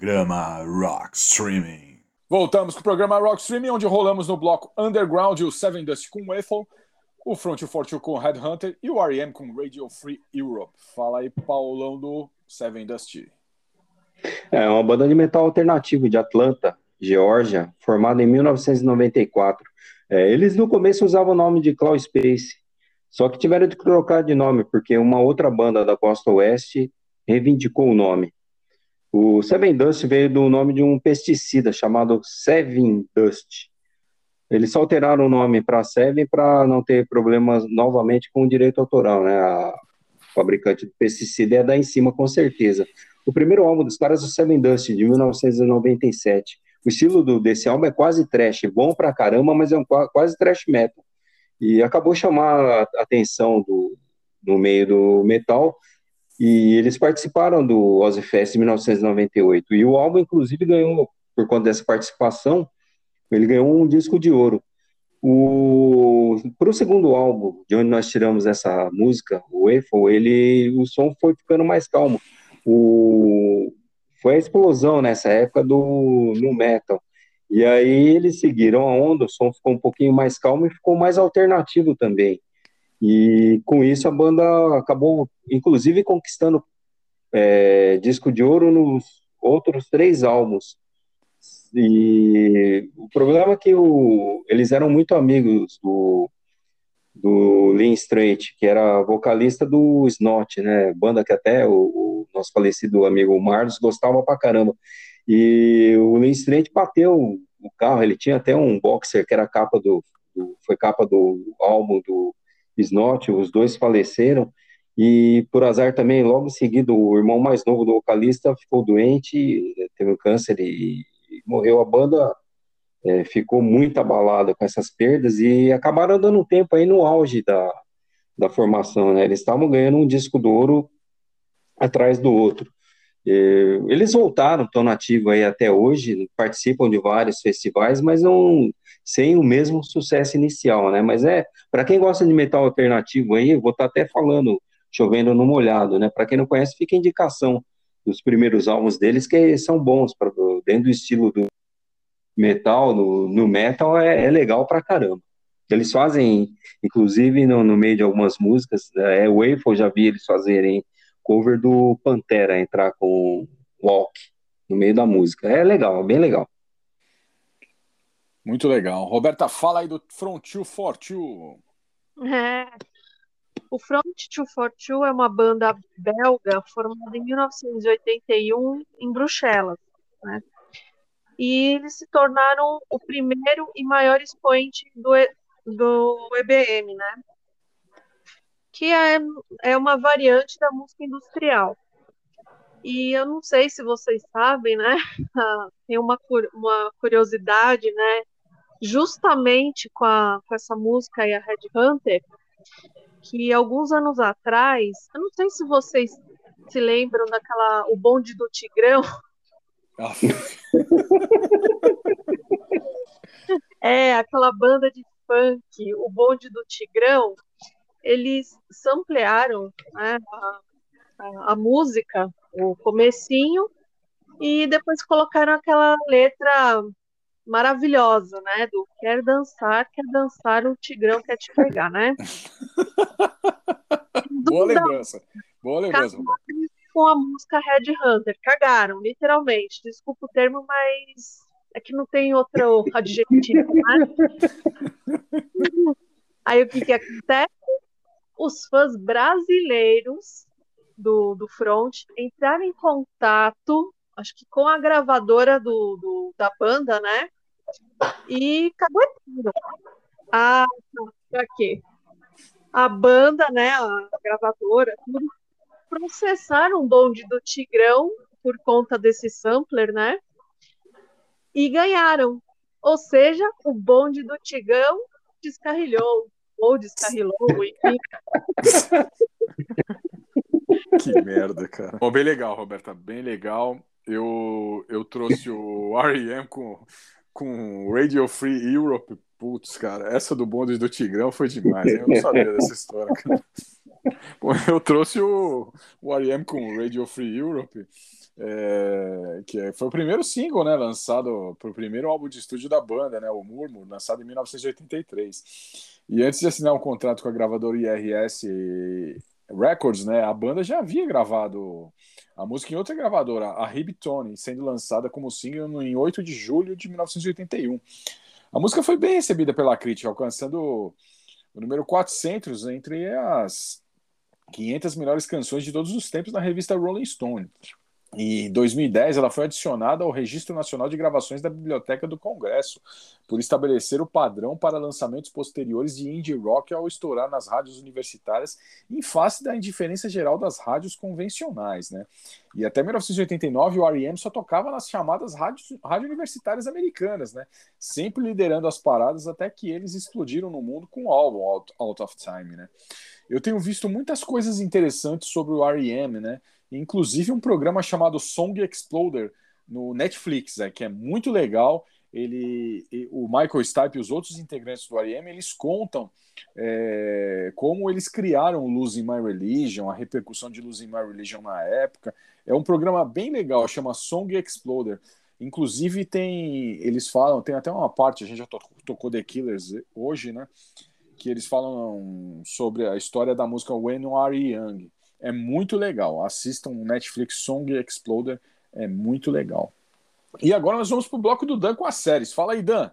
Programa Rock Streaming. Voltamos com o programa Rock Streaming, onde rolamos no bloco Underground o Seven Dust com Eiffel, o Front Fortune com Headhunter e o R.E.M. com Radio Free Europe. Fala aí, Paulão do Seven Dust. É uma banda de metal alternativo de Atlanta, Geórgia, formada em 1994. É, eles no começo usavam o nome de Claw Space, só que tiveram de trocar de nome, porque uma outra banda da costa oeste reivindicou o nome. O Seven Dust veio do nome de um pesticida chamado Seven Dust. Eles só alteraram o nome para Seven para não ter problemas novamente com o direito autoral, né? A fabricante do pesticida é da em cima, com certeza. O primeiro álbum dos caras é o Seven Dust, de 1997. O estilo do, desse álbum é quase trash, bom pra caramba, mas é um qua- quase trash metal. E acabou chamar a atenção do, no meio do metal, e eles participaram do Ozzy Fest em 1998. E o álbum, inclusive, ganhou, por conta dessa participação, ele ganhou um disco de ouro. O para o segundo álbum, de onde nós tiramos essa música, o Eiffel, ele o som foi ficando mais calmo. O foi a explosão nessa época do no metal. E aí eles seguiram a onda, o som ficou um pouquinho mais calmo e ficou mais alternativo também. E com isso a banda acabou, inclusive, conquistando é, disco de ouro nos outros três álbuns. E o problema é que o, eles eram muito amigos do, do Lynn Strait, que era vocalista do Snot, né? Banda que até o, o nosso falecido amigo Marlos gostava pra caramba. E o Lynn Strait bateu o carro, ele tinha até um boxer que era capa do, do foi capa do álbum do Snot, os dois faleceram. E por azar também, logo em seguida, o irmão mais novo do vocalista ficou doente, teve um câncer e, morreu. A banda é, ficou muito abalada com essas perdas e acabaram dando tempo aí no auge da, da formação, né? Eles estavam ganhando um disco de ouro atrás do outro. E, eles voltaram, estão nativos aí até hoje, participam de vários festivais, mas não sem o mesmo sucesso inicial, né? Mas é, para quem gosta de metal alternativo aí, vou estar tá até falando chovendo no molhado, né? Para quem não conhece, fica a indicação dos primeiros álbuns deles que são bons para dentro do estilo do metal, no, no metal é, é, legal pra caramba. Eles fazem, inclusive no, no meio de algumas músicas, é Waffle, já vi eles fazerem cover do Pantera, entrar com Walk no meio da música. É legal, bem legal. Muito legal. Roberta, fala aí do Front 2 for É, o Front 242 é uma banda belga formada em 1981 em Bruxelas. Né? E eles se tornaram o primeiro e maior expoente do, do EBM, né? Que é, é uma variante da música industrial. E eu não sei se vocês sabem, né? [laughs] Tem uma, uma curiosidade, né? Justamente com, a, com essa música e a Red Hunter, que alguns anos atrás, eu não sei se vocês se lembram daquela o bonde do Tigrão. Ah. [laughs] é, aquela banda de funk, o bonde do Tigrão, eles samplearam né, a, a, a, música, o comecinho, e depois colocaram aquela letra maravilhosa, né? Do quer dançar, quer dançar, o tigrão quer te pegar, né? [laughs] Boa lembrança. Boa lembrança. Com a música Red Hunter. Cagaram, literalmente. Desculpa o termo, mas é que não tem outro adjetivo, né? [laughs] Aí o que, que acontece? Os fãs brasileiros do, do Front entraram em contato, acho que com a gravadora do, do da banda, né? E caguetando. Ah, pra quê? A banda, né, a gravadora, tudo, processaram um bonde do Tigrão por conta desse sampler, né? E ganharam. Ou seja, o bonde do Tigrão descarrilhou, ou descarrilou, enfim. [laughs] que merda, cara. Bom, bem legal, Roberta, bem legal. Eu, eu trouxe o R.E.M. com com Radio Free Europe. Putz, cara, essa do bonde do Tigrão foi demais. Hein? Eu não sabia [laughs] dessa história, cara. Eu trouxe o, o R.E.M. com Radio Free Europe, é, que foi o primeiro single, né, lançado para o primeiro álbum de estúdio da banda, né, o Murmur, lançado em 1983. E antes de assinar um contrato com a gravadora IRS Records, né, a banda já havia gravado a música em outra gravadora, a Ribtone, sendo lançada como single em 8 de julho de 1981. A música foi bem recebida pela crítica, alcançando o número 400 entre as 500 melhores canções de todos os tempos na revista Rolling Stone. Em 2010 ela foi adicionada ao Registro Nacional de Gravações da Biblioteca do Congresso, por estabelecer o padrão para lançamentos posteriores de indie rock ao estourar nas rádios universitárias, em face da indiferença geral das rádios convencionais. Né? E até 1989 o R.E.M. só tocava nas chamadas rádios, rádio universitárias americanas, né? sempre liderando as paradas até que eles explodiram no mundo com o álbum Out, Out of Time. Né? Eu tenho visto muitas coisas interessantes sobre o R.E.M., né? Inclusive um programa chamado Song Exploder no Netflix, é, que é muito legal. ele, o Michael Stipe e os outros integrantes do R.E.M. eles contam é, como eles criaram Losing My Religion, a repercussão de Losing My Religion na época. É um programa bem legal, chama Song Exploder. Inclusive tem, eles falam, tem até uma parte, a gente já to- tocou The Killers hoje, né? Que eles falam sobre a história da música When You Are Young. É muito legal. Assistam o Netflix Song Exploder, é muito legal. E agora nós vamos pro bloco do Dan com as séries. Fala aí, Dan.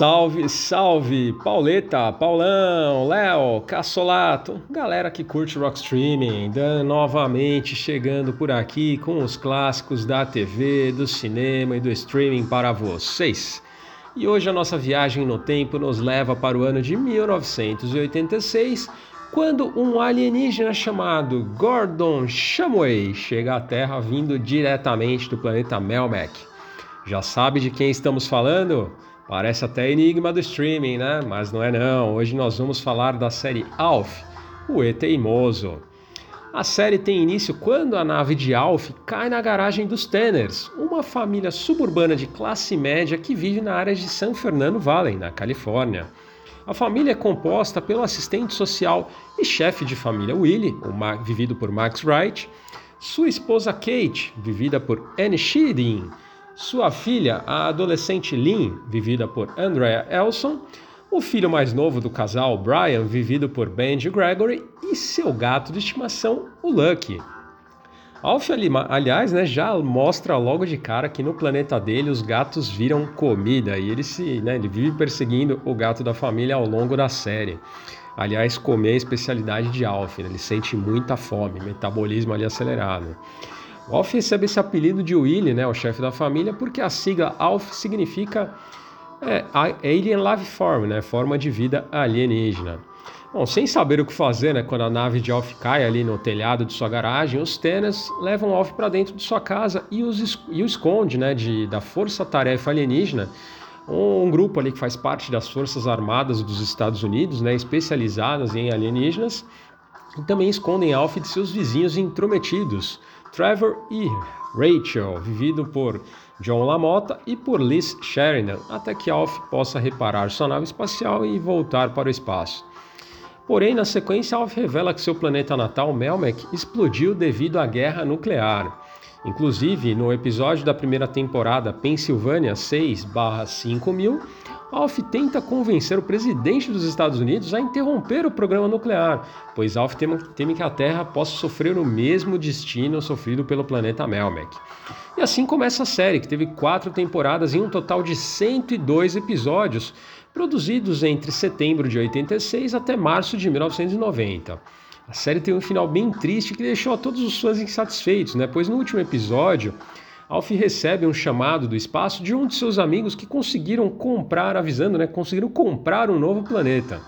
Salve, salve! Pauleta, Paulão, Léo, Cassolato, galera que curte rock streaming, Dan novamente chegando por aqui com os clássicos da TV, do cinema e do streaming para vocês. E hoje a nossa viagem no tempo nos leva para o ano de 1986, quando um alienígena chamado Gordon Shumway chega à Terra vindo diretamente do planeta Melmac. Já sabe de quem estamos falando? Parece até enigma do streaming, né? Mas não é não. Hoje nós vamos falar da série Alf, o E Teimoso. A série tem início quando a nave de Alf cai na garagem dos Tanners, uma família suburbana de classe média que vive na área de San Fernando Valley, na Califórnia. A família é composta pelo assistente social e chefe de família Willie, vivido por Max Wright, sua esposa Kate, vivida por Anne Sheedin, sua filha, a adolescente Lynn, vivida por Andrea Elson, o filho mais novo do casal, Brian, vivido por Benji Gregory, e seu gato de estimação, o Lucky. Alf, ali- aliás, né, já mostra logo de cara que no planeta dele os gatos viram comida e ele se, né, ele vive perseguindo o gato da família ao longo da série. Aliás, comer é a especialidade de Alf, né, ele sente muita fome, metabolismo ali acelerado. Alf recebe esse apelido de Willy, né, o chefe da família, porque a sigla Alf significa é, a- Alien Life Form, né, forma de vida alienígena. Bom, sem saber o que fazer, né, quando a nave de Alf cai ali no telhado de sua garagem, os Tenners levam Alf para dentro de sua casa e, os, e o esconde, né, de, da Força Tarefa Alienígena, um, um grupo ali que faz parte das Forças Armadas dos Estados Unidos, né, especializadas em alienígenas, e também escondem Alf de seus vizinhos intrometidos, Trevor e Rachel, vivido por John LaMotta e por Liz Sheridan, até que Alf possa reparar sua nave espacial e voltar para o espaço. Porém, na sequência, Alf revela que seu planeta natal, Melmac, explodiu devido à guerra nuclear. Inclusive, no episódio da primeira temporada Pensilvânia 6/5000, Alf tenta convencer o presidente dos Estados Unidos a interromper o programa nuclear, pois Alf teme, que a Terra possa sofrer o mesmo destino sofrido pelo planeta Melmac. E assim começa a série, que teve quatro temporadas e um total de 102 episódios, produzidos entre setembro de 86 até março de 1990. A série tem um final bem triste que deixou a todos os fãs insatisfeitos, né? Pois no último episódio, Alf recebe um chamado do espaço de um de seus amigos que conseguiram comprar, avisando, né? Conseguiram comprar um novo planeta.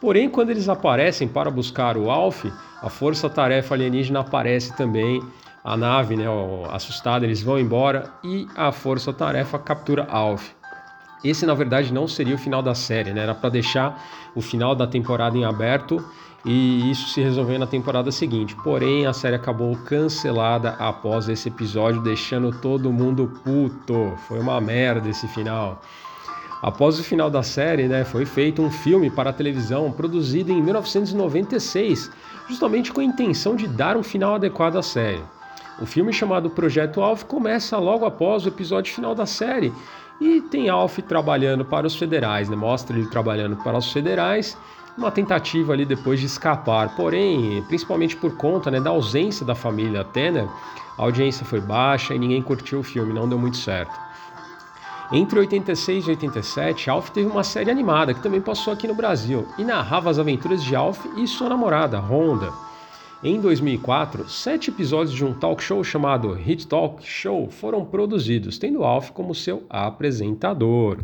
Porém, quando eles aparecem para buscar o Alf, a força-tarefa alienígena aparece também. A nave, né, assustada, eles vão embora e a força-tarefa captura Alf. Esse, na verdade, não seria o final da série, né? Era para deixar o final da temporada em aberto e isso se resolveu na temporada seguinte. Porém, a série acabou cancelada após esse episódio, deixando todo mundo puto. Foi uma merda esse final. Após o final da série, né, foi feito um filme para a televisão produzido em 1996, justamente com a intenção de dar um final adequado à série. O filme chamado Projeto Alf começa logo após o episódio final da série e tem Alf trabalhando para os federais, né? mostra ele trabalhando para os federais, uma tentativa ali depois de escapar. Porém, principalmente por conta né, da ausência da família Tanner, a audiência foi baixa e ninguém curtiu o filme, não deu muito certo. Entre 86 e 87, Alf teve uma série animada que também passou aqui no Brasil e narrava as aventuras de Alf e sua namorada, Honda. Em 2004, sete episódios de um talk show chamado Hit Talk Show foram produzidos, tendo Alf como seu apresentador.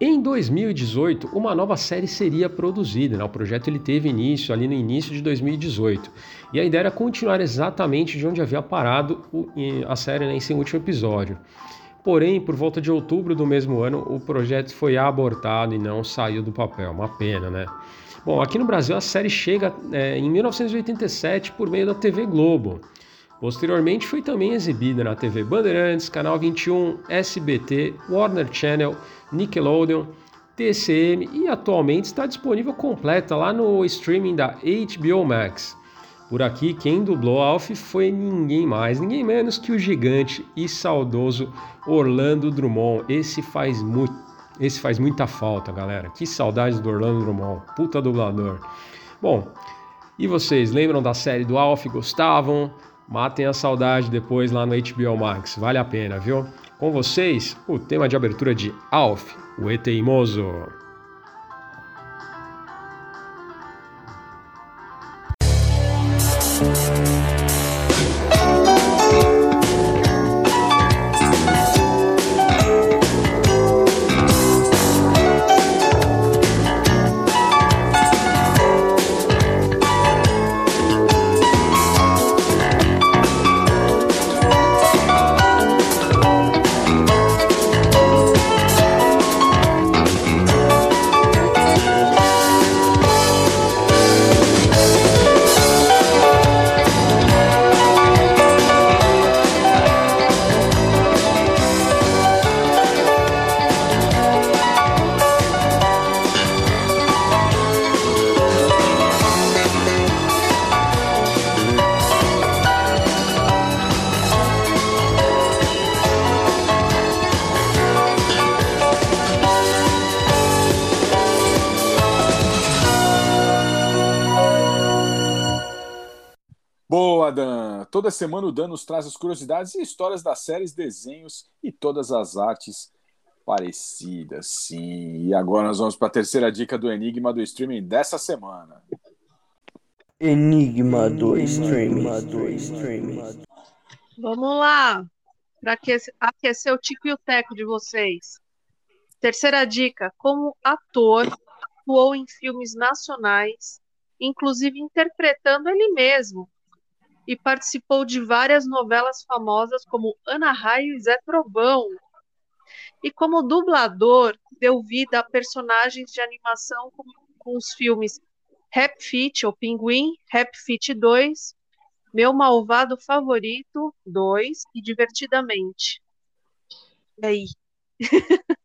Em 2018, uma nova série seria produzida. Né? O projeto ele teve início ali no início de 2018. E a ideia era continuar exatamente de onde havia parado a série né, em seu último episódio. Porém, por volta de outubro do mesmo ano, o projeto foi abortado e não saiu do papel. Uma pena, né? Bom, aqui no Brasil a série chega é, em 1987 por meio da TV Globo. Posteriormente foi também exibida na TV Bandeirantes, Canal 21, SBT, Warner Channel, Nickelodeon, TCM e atualmente está disponível completa lá no streaming da HBO Max. Por aqui, quem dublou Alf foi ninguém mais, ninguém menos que o gigante e saudoso Orlando Drummond. Esse faz muito, esse faz muita falta, galera. Que saudades do Orlando Drummond, puta dublador. Bom, e vocês lembram da série do Alf? Gostavam? Matem a saudade depois lá no HBO Max, vale a pena, viu? Com vocês, o tema de abertura de Alf, o E-Teimoso. Toda semana o Dan nos traz as curiosidades e histórias das séries, desenhos e todas as artes parecidas. Sim. E agora nós vamos para a terceira dica do Enigma do Streaming dessa semana. Enigma do Streaming. Vamos lá, para aquecer o tico e o teco de vocês. Terceira dica: como ator, atuou em filmes nacionais, inclusive interpretando ele mesmo e participou de várias novelas famosas como Ana Raio e Zé Trovão. E como dublador, deu vida a personagens de animação com, com os filmes Rap Fit, ou Pinguim, Rap Fit 2, Meu Malvado Favorito 2 e Divertidamente. E aí? [laughs]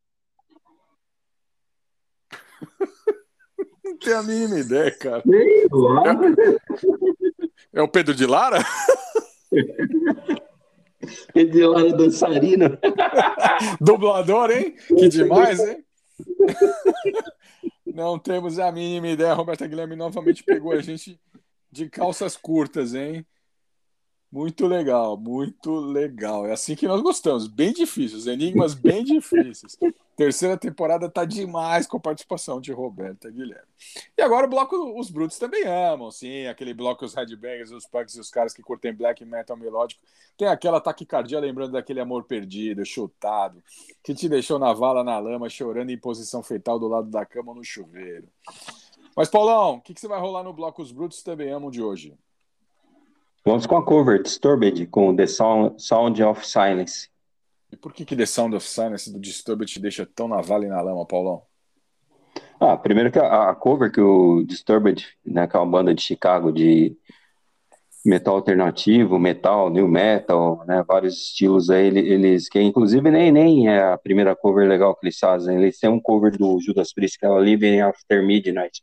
Não tenho a mínima ideia, cara. É o Pedro de Lara? Pedro de Lara dançarina. Dublador, hein? Que demais, hein? Não temos a mínima ideia. Roberta Guilherme novamente pegou a gente de calças curtas, hein? Muito legal, muito legal. É assim que nós gostamos. Bem difíceis, enigmas bem [laughs] difíceis. Terceira temporada tá demais com a participação de Roberta Guilherme. E agora o bloco Os Brutos também amam, sim. Aquele bloco Os Headbangers, os punks e os caras que curtem black metal melódico. Tem aquela taquicardia lembrando daquele amor perdido, chutado, que te deixou na vala, na lama, chorando em posição fetal do lado da cama no chuveiro. Mas, Paulão, o que, que você vai rolar no bloco Os Brutos também amam de hoje? Vamos com a cover, Disturbed, com The Sound, of Silence. E por que, que The Sound of Silence do Disturbed te deixa tão na vala e na lama, Paulão? Ah, primeiro que a, a cover que o Disturbed, né, que é uma banda de Chicago de metal alternativo, metal, new metal, né, vários estilos aí, eles, que inclusive nem, nem é a primeira cover legal que eles fazem, eles têm um cover do Judas Priest, que é Living After Midnight,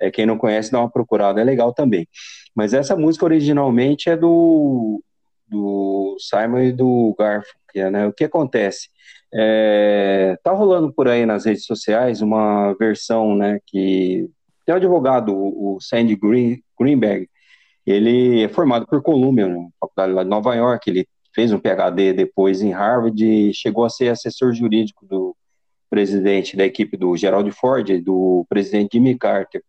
é, quem não conhece, dá uma procurada, é legal também. Mas essa música originalmente é do, do Simon e do Garfunkel, né? O que acontece? É, tá rolando por aí nas redes sociais uma versão, né, que tem um advogado, o Sandy Green, Greenberg, ele é formado por Columbia, na faculdade lá de Nova York, ele fez um PhD depois em Harvard e chegou a ser assessor jurídico do presidente da equipe do Gerald Ford do presidente Jimmy Carter.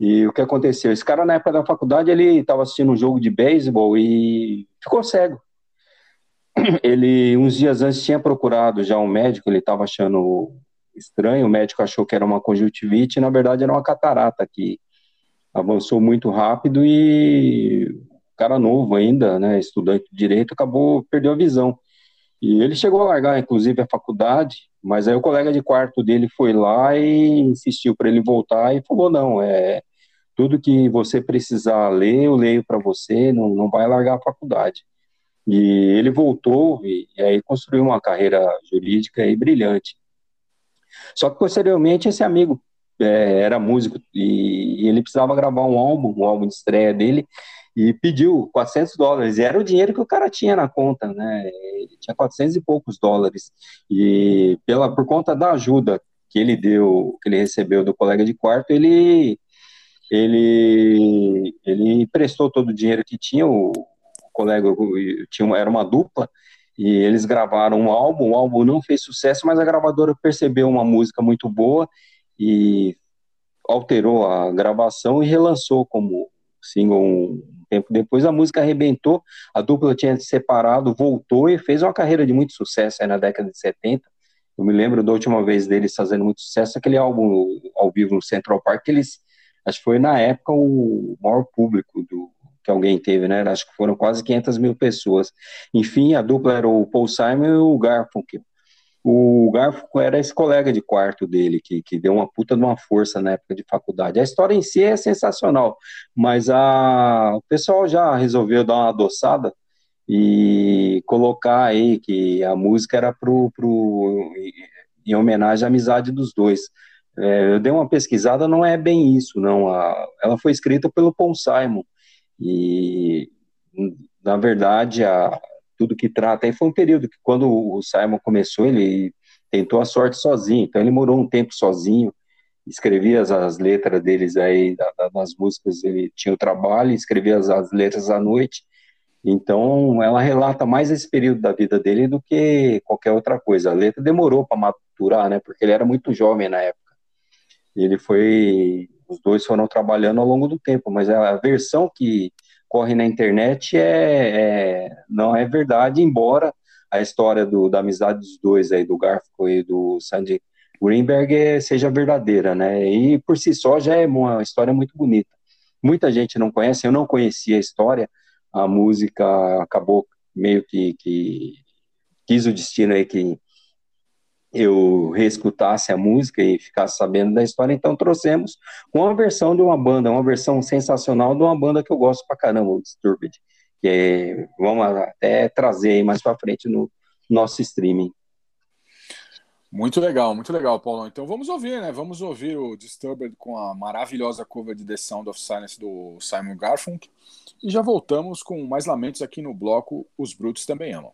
E o que aconteceu? Esse cara, na época da faculdade, ele estava assistindo um jogo de beisebol e ficou cego. [clears throat] Ele, uns dias antes, tinha procurado já um médico, ele estava achando estranho, o médico achou que era uma conjuntivite, e na verdade era uma catarata que avançou muito rápido e o cara novo ainda, né, estudante de direito, acabou, perdeu a visão. E ele chegou a largar, inclusive, a faculdade, mas aí o colega de quarto dele foi lá e insistiu para ele voltar e falou, não, é tudo que você precisar ler, eu leio para você, não, não vai largar a faculdade. E ele voltou e, e aí construiu uma carreira jurídica aí brilhante. Só que posteriormente esse amigo é, era músico e, e, ele precisava gravar um álbum, um álbum de estreia dele, e pediu 400 dólares. E era o dinheiro que o cara tinha na conta, né? Ele tinha 400 e poucos dólares. E pela, por conta da ajuda que ele deu, que ele recebeu do colega de quarto, ele ele ele prestou todo o dinheiro que tinha o, o colega tinha era uma dupla e eles gravaram um álbum. O álbum não fez sucesso, mas a gravadora percebeu uma música muito boa e alterou a gravação e relançou como single um tempo depois. A música arrebentou, a dupla tinha se separado, voltou e fez uma carreira de muito sucesso na década de 70. Eu me lembro da última vez deles fazendo muito sucesso, aquele álbum ao vivo no Central Park, que eles, acho que foi na época o maior público do, que alguém teve, né? Acho que foram quase 500 mil pessoas. Enfim, a dupla era o Paul Simon e o Garfunkel. O Garfunkel era esse colega de quarto dele, que, que deu uma puta de uma força na época de faculdade. A história em si é sensacional, mas a, o pessoal já resolveu dar uma adoçada e colocar aí que a música era pro, pro, em homenagem à amizade dos dois. É, eu dei uma pesquisada, não é bem isso, não. A, ela foi escrita pelo Paul Simon, e, na verdade, a, tudo que trata. Aí foi um período que, quando o Simon começou, ele tentou a sorte sozinho. Então, ele morou um tempo sozinho, escrevia as, as letras deles aí, das músicas. Ele tinha o trabalho, escrevia as, as letras à noite. Então, ela relata mais esse período da vida dele do que qualquer outra coisa. A letra demorou para maturar, né? Porque ele era muito jovem na época. Ele foi os dois foram trabalhando ao longo do tempo, mas a versão que corre na internet é, é não é verdade, embora a história do, da amizade dos dois aí, do Garfield e do Sandy Greenberg, é, seja verdadeira, né? E por si só já é uma história muito bonita. Muita gente não conhece, eu não conhecia a história, a música acabou meio que, que quis o destino aí que eu reescutasse a música e ficasse sabendo da história, então trouxemos uma versão de uma banda, uma versão sensacional de uma banda que eu gosto pra caramba, o Disturbed, que é, vamos até trazer aí mais pra frente no nosso streaming. Muito legal, muito legal, Paulo. Então vamos ouvir, né? Vamos ouvir o Disturbed com a maravilhosa cover de The Sound of Silence do Simon Garfunkel e já voltamos com mais lamentos aqui no bloco Os Brutos Também Amam.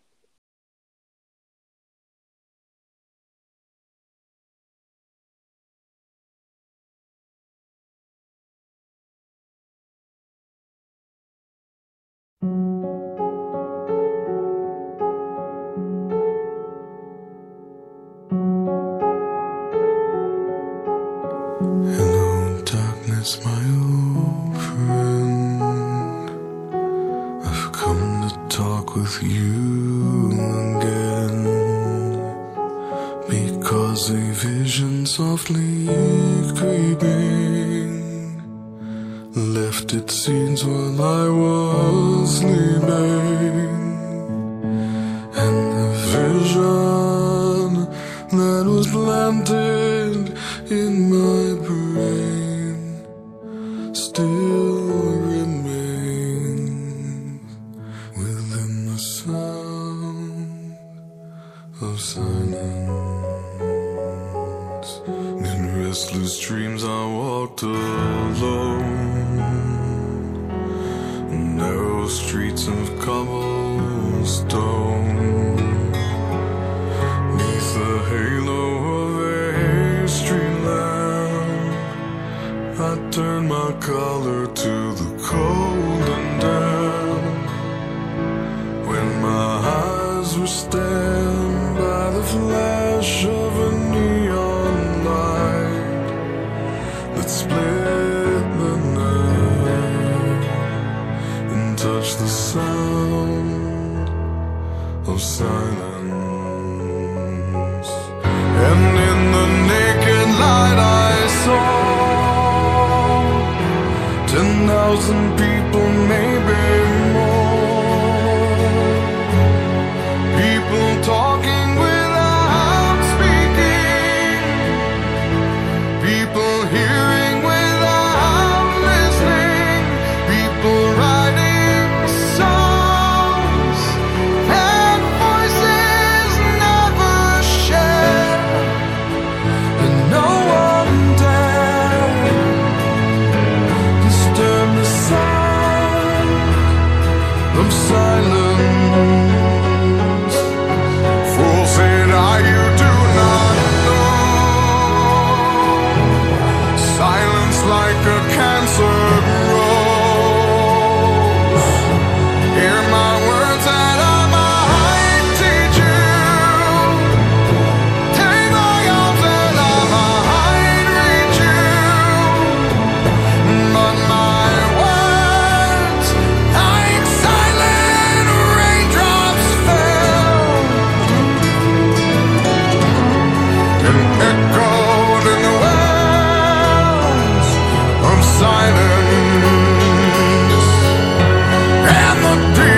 The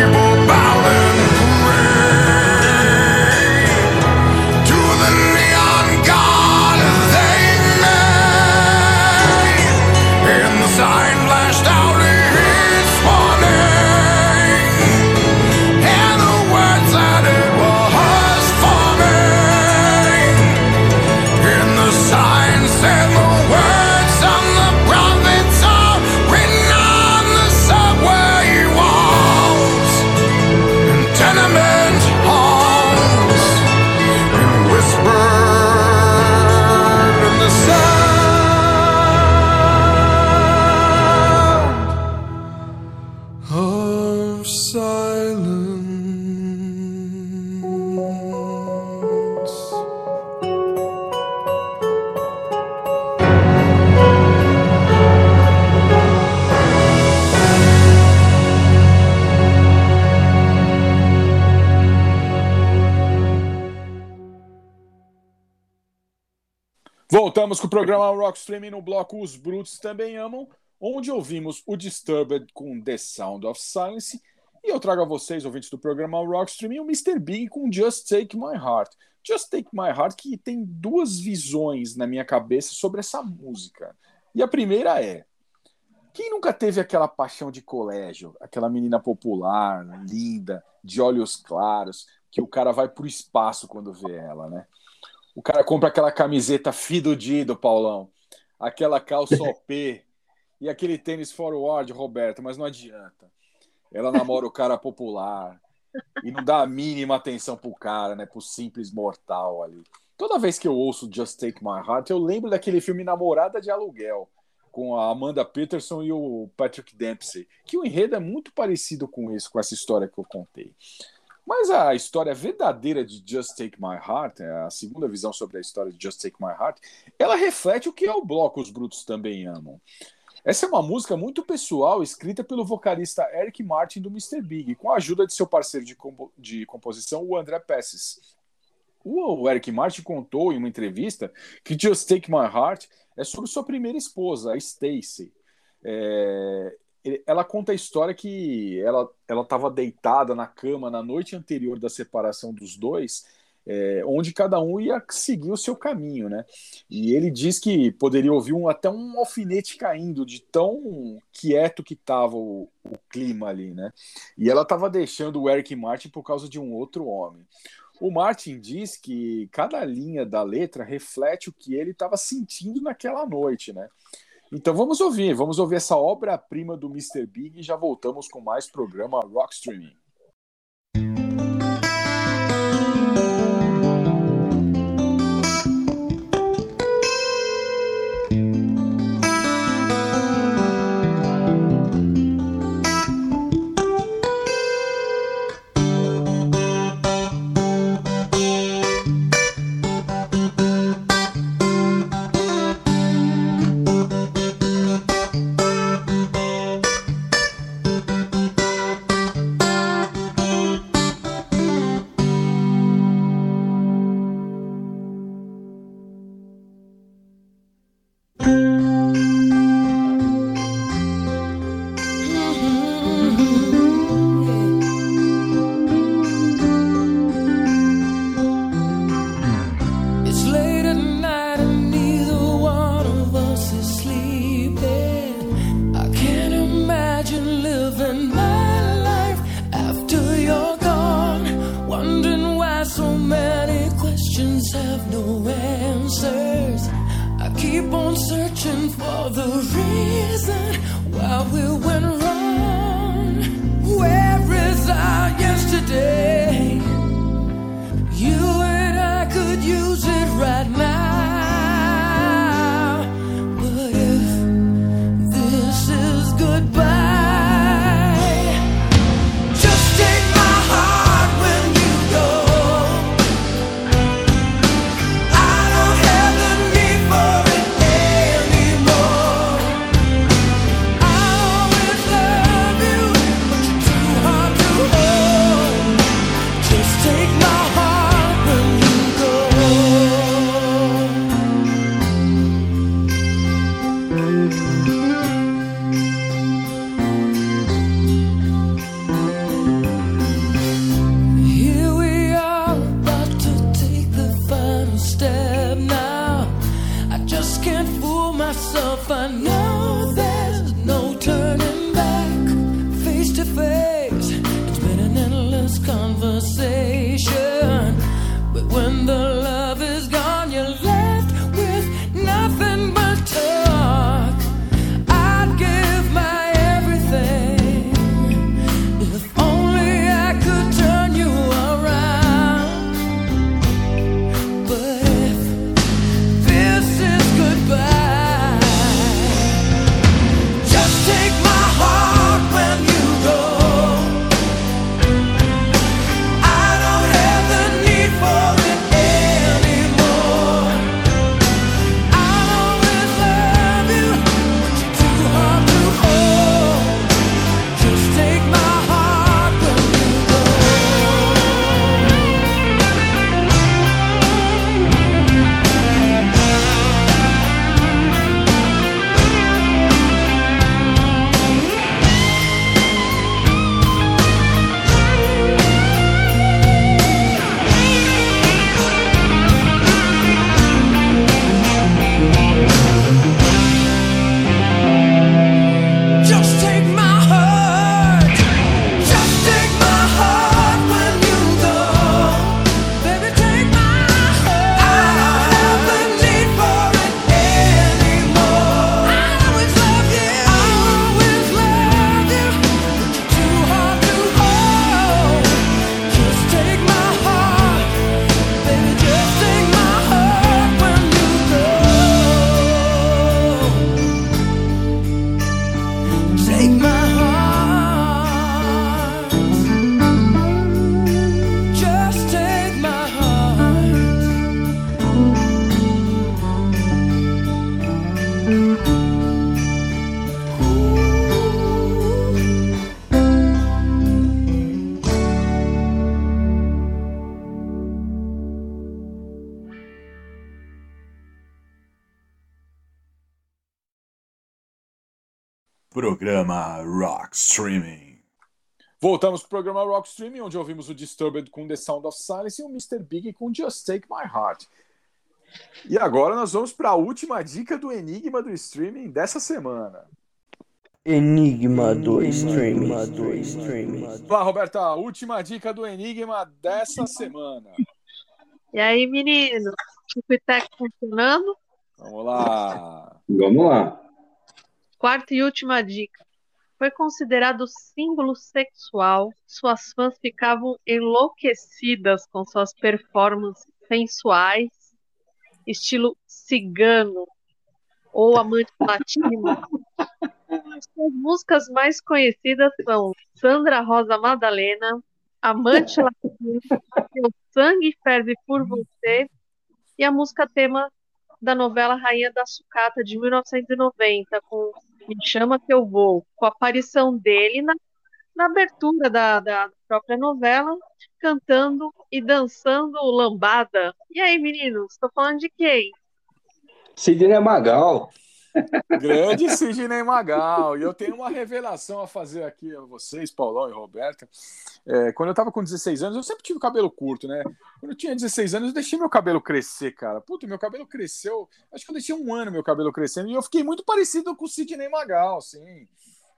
Voltamos com o programa Rock Streaming no bloco Os Brutos Também Amam, onde ouvimos o Disturbed com The Sound of Silence. E eu trago a vocês, ouvintes do programa Rock Streaming, o Mr. Big com Just Take My Heart. Just Take My Heart, que tem duas visões na minha cabeça sobre essa música. E a primeira é: quem nunca teve aquela paixão de colégio, aquela menina popular, linda, de olhos claros, que o cara vai pro espaço quando vê ela, né? O cara compra aquela camiseta fidudido, Paulão, aquela calça OP e aquele tênis forward, Roberto, mas não adianta. Ela namora o cara popular e não dá a mínima atenção pro cara, né? Pro simples mortal ali. Toda vez que eu ouço Just Take My Heart, eu lembro daquele filme Namorada de Aluguel, com a Amanda Peterson e o Patrick Dempsey, que o enredo é muito parecido com isso, com essa história que eu contei. Mas a história verdadeira de Just Take My Heart, é a segunda visão sobre a história de Just Take My Heart, ela reflete o que é o bloco Os Brutos Também Amam. Essa é uma música muito pessoal, escrita pelo vocalista Eric Martin do Mr. Big, com a ajuda de seu parceiro de, compo de composição, o André Pesses. O Eric Martin contou em uma entrevista que Just Take My Heart é sobre sua primeira esposa, a Stacy. É, ela conta a história que ela estava deitada na cama na noite anterior da separação dos dois, é, onde cada um ia seguir o seu caminho, né? E ele diz que poderia ouvir um, até um alfinete caindo de tão quieto que estava o, o, clima ali, né? E ela estava deixando o Eric Martin por causa de um outro homem. O Martin diz que cada linha da letra reflete o que ele estava sentindo naquela noite, né? Então vamos ouvir, vamos ouvir essa obra-prima do Mr. Big e já voltamos com mais programa Rock Streaming. Voltamos pro programa Rock Streaming, onde ouvimos o Disturbed com The Sound of Silence e o Mr. Big com Just Take My Heart. E agora nós vamos para a última dica do Enigma do Streaming dessa semana. Enigma do streaming. Vamos lá, Roberta, a última dica do Enigma dessa semana. E aí, menino? Tech funcionando? Vamos lá. Vamos lá. Quarta e última dica. Foi considerado símbolo sexual. Suas fãs ficavam enlouquecidas com suas performances sensuais, estilo cigano ou amante latino. Suas músicas mais conhecidas são Sandra Rosa Madalena, Amante Latino, Meu Sangue Ferve por Você e a música tema da novela Rainha da Sucata de 1990 com Me Chama Que Eu Vou, com a aparição dele na, na abertura da, da própria novela, cantando e dançando lambada. E aí, meninos, estou falando de quem? Sidney Magal. Grande Sidney Magal. E eu tenho uma revelação a fazer aqui a vocês, Paulão e Roberta. É, quando eu tava com 16 anos, eu sempre tive cabelo curto, né? Quando eu tinha 16 anos, eu deixei meu cabelo crescer, cara. Puta, meu cabelo cresceu. Acho que eu deixei um ano meu cabelo crescendo e eu fiquei muito parecido com o Sidney Magal, assim.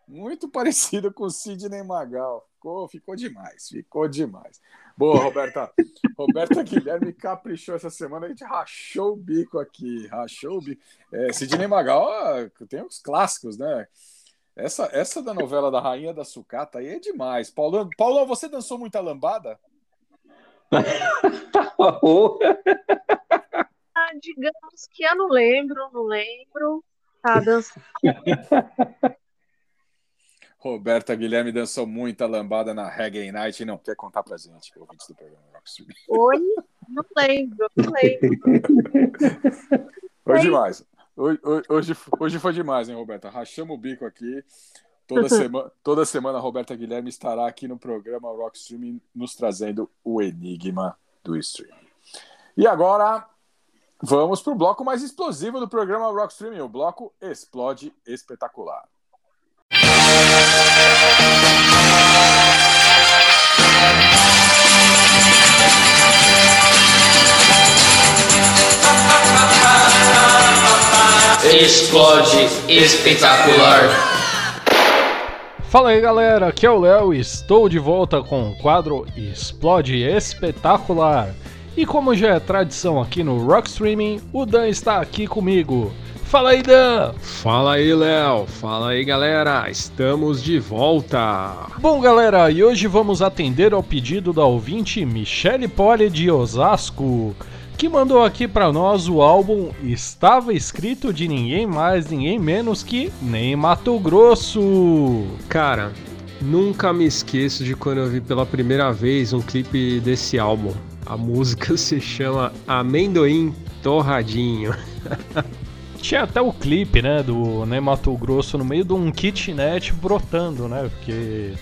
Muito [laughs] parecido com o Sidney Magal. Ficou, ficou demais, ficou demais. Boa, Roberta. [laughs] Roberta Guilherme caprichou essa semana, a gente rachou o bico aqui, rachou o bico. É, Sidney Magal ó, tem os clássicos, né? Essa, essa da novela da Rainha da Sucata aí é demais. Paulão, Paulão, você dançou muita lambada? [laughs] Ah, digamos que eu não lembro, não lembro. Tá dançando. Roberta Guilherme dançou muita lambada na Reggae Night e não quer contar pra gente, ouvintes do programa Rockstream. Oi? Não lembro, não lembro. Foi demais. Hoje, hoje, hoje foi demais, hein, Roberta? Rachamos o bico aqui. Toda, [laughs] sema, toda semana a Roberta Guilherme estará aqui no programa Rock Streaming nos trazendo o enigma do streaming. E agora vamos para o bloco mais explosivo do programa Rock Streaming, o bloco Explode Espetacular. Explode espetacular. Fala aí galera, aqui é o Léo e estou de volta com o quadro Explode Espetacular. E como já é tradição aqui no Rock Streaming, o Dan está aqui comigo. Fala aí, Dan! Fala aí, Léo. Fala aí, galera. Estamos de volta. Bom, galera, e hoje vamos atender ao pedido da ouvinte Michele Poli de Osasco, que mandou aqui pra nós o álbum Estava Escrito de ninguém mais, ninguém menos que Nem Mato Grosso. Cara, nunca me esqueço de quando eu vi pela primeira vez um clipe desse álbum. A música [laughs] se chama Amendoim Torradinho. [laughs] Tinha até o clipe, né, do Nem Mato Grosso no meio de um kitnet brotando, né? Porque,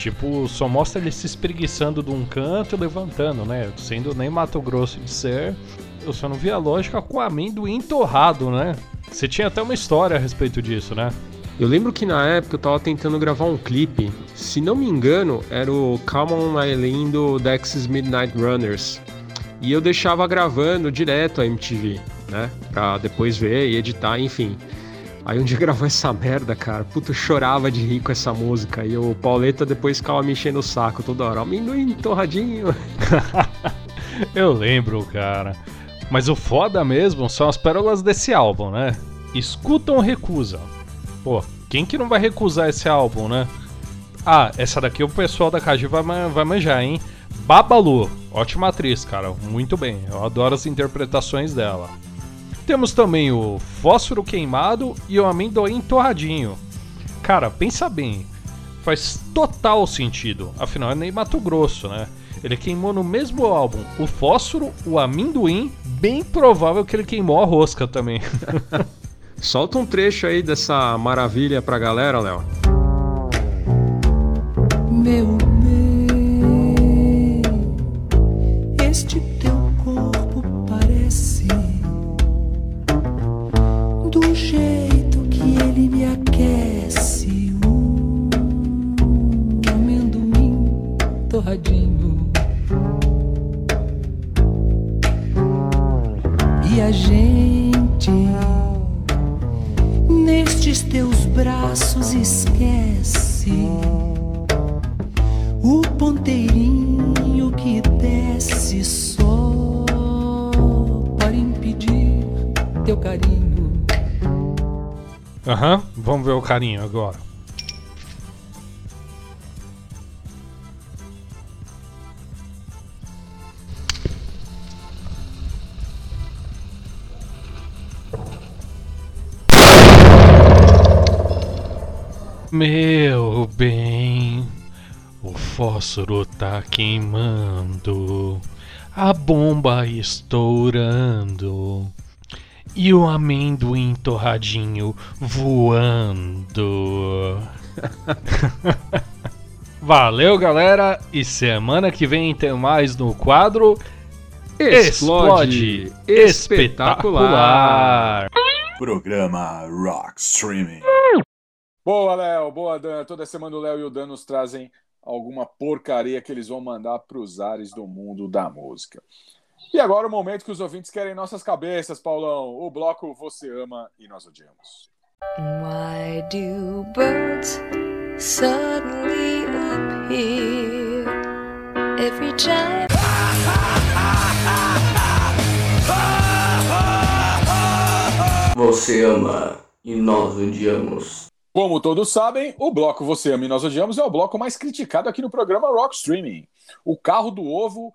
tipo, só mostra ele se espreguiçando de um canto e levantando, né? Sendo nem Mato Grosso de ser, eu só não vi a lógica com amendoim torrado, né? Você tinha até uma história a respeito disso, né? Eu lembro que na época eu tava tentando gravar um clipe. Se não me engano, era o Come On My Lindo Dex's Midnight Runners. E eu deixava gravando direto a MTV, né? Pra depois ver e editar, enfim. Aí um dia gravou essa merda, cara. Puta, chorava de rir com essa música. E o Pauleta depois ficava me enchendo o saco toda hora. Amendoim torradinho. [laughs] Eu lembro, cara. Mas o foda mesmo são as pérolas desse álbum, né? Escutam ou recusam? Pô, quem que não vai recusar esse álbum, né? Ah, essa daqui o pessoal da KG vai, vai manjar, hein? Babalu, ótima atriz, cara. Muito bem, eu adoro as interpretações dela. Temos também o Fósforo Queimado e o Amendoim Torradinho. Cara, pensa bem, faz total sentido. Afinal, é nem Mato Grosso, né? Ele queimou no mesmo álbum o fósforo, o amendoim, bem provável que ele queimou a rosca também. [laughs] Solta um trecho aí dessa maravilha pra galera, Léo. Meu carinho agora. Meu bem, o fósforo tá queimando, a bomba estourando e o amendoim torradinho voando. [laughs] Valeu, galera, e semana que vem tem mais no quadro Explode Espetacular. Programa Rock Streaming. Boa, Léo. Boa, Dan. Toda semana o Léo e o Dan nos trazem alguma porcaria que eles vão mandar para os ares do mundo da música. E agora o momento que os ouvintes querem nossas cabeças, Paulão. O bloco Você Ama e Nós Odiamos. Why do birds suddenly appear every time. Você ama e nós odiamos. Como todos sabem, o bloco Você Ama e Nós Odiamos é o bloco mais criticado aqui no programa Rock Streaming. O carro do ovo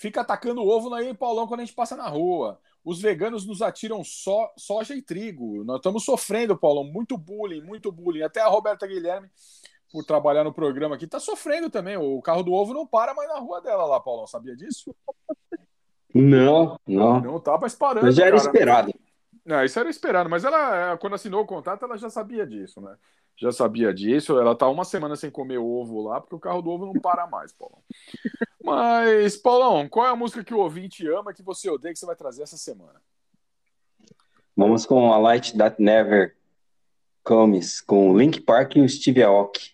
fica atacando o ovo aí, Paulão, quando a gente passa na rua. Os veganos nos atiram só, soja e trigo. Nós estamos sofrendo, Paulão, muito bullying, muito bullying. Até a Roberta Guilherme, por trabalhar no programa aqui, está sofrendo também. O carro do ovo não para mais na rua dela lá, Paulão. Sabia disso? Não, não. Não tá mais parando. Mas já era cara. esperado. Não, isso era esperado, mas ela, quando assinou o contrato, ela já sabia disso, né? Já sabia disso. Ela tá uma semana sem comer ovo lá, porque o carro do ovo não para mais, Paulão. [laughs] Mas, Paulão, qual é a música que o ouvinte ama, que você odeia, que você vai trazer essa semana? Vamos com a Light That Never Comes, com o Link Park e o Steve Aoki.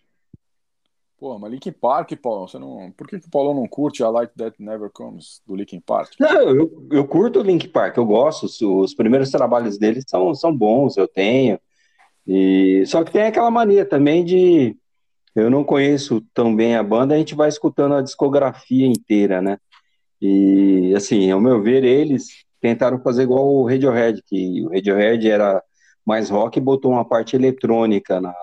Pô, mas Linkin Park, Paulão, você não... por que, que o Paulão não curte a Light That Never Comes do Linkin Park? Não, eu, eu curto o Link Park, eu gosto. Os, os primeiros trabalhos deles são, são bons, eu tenho. E só que tem aquela mania também de eu não conheço tão bem a banda, a gente vai escutando a discografia inteira, né? E assim, ao meu ver, eles tentaram fazer igual o Radiohead, que o Radiohead era mais rock e botou uma parte eletrônica na,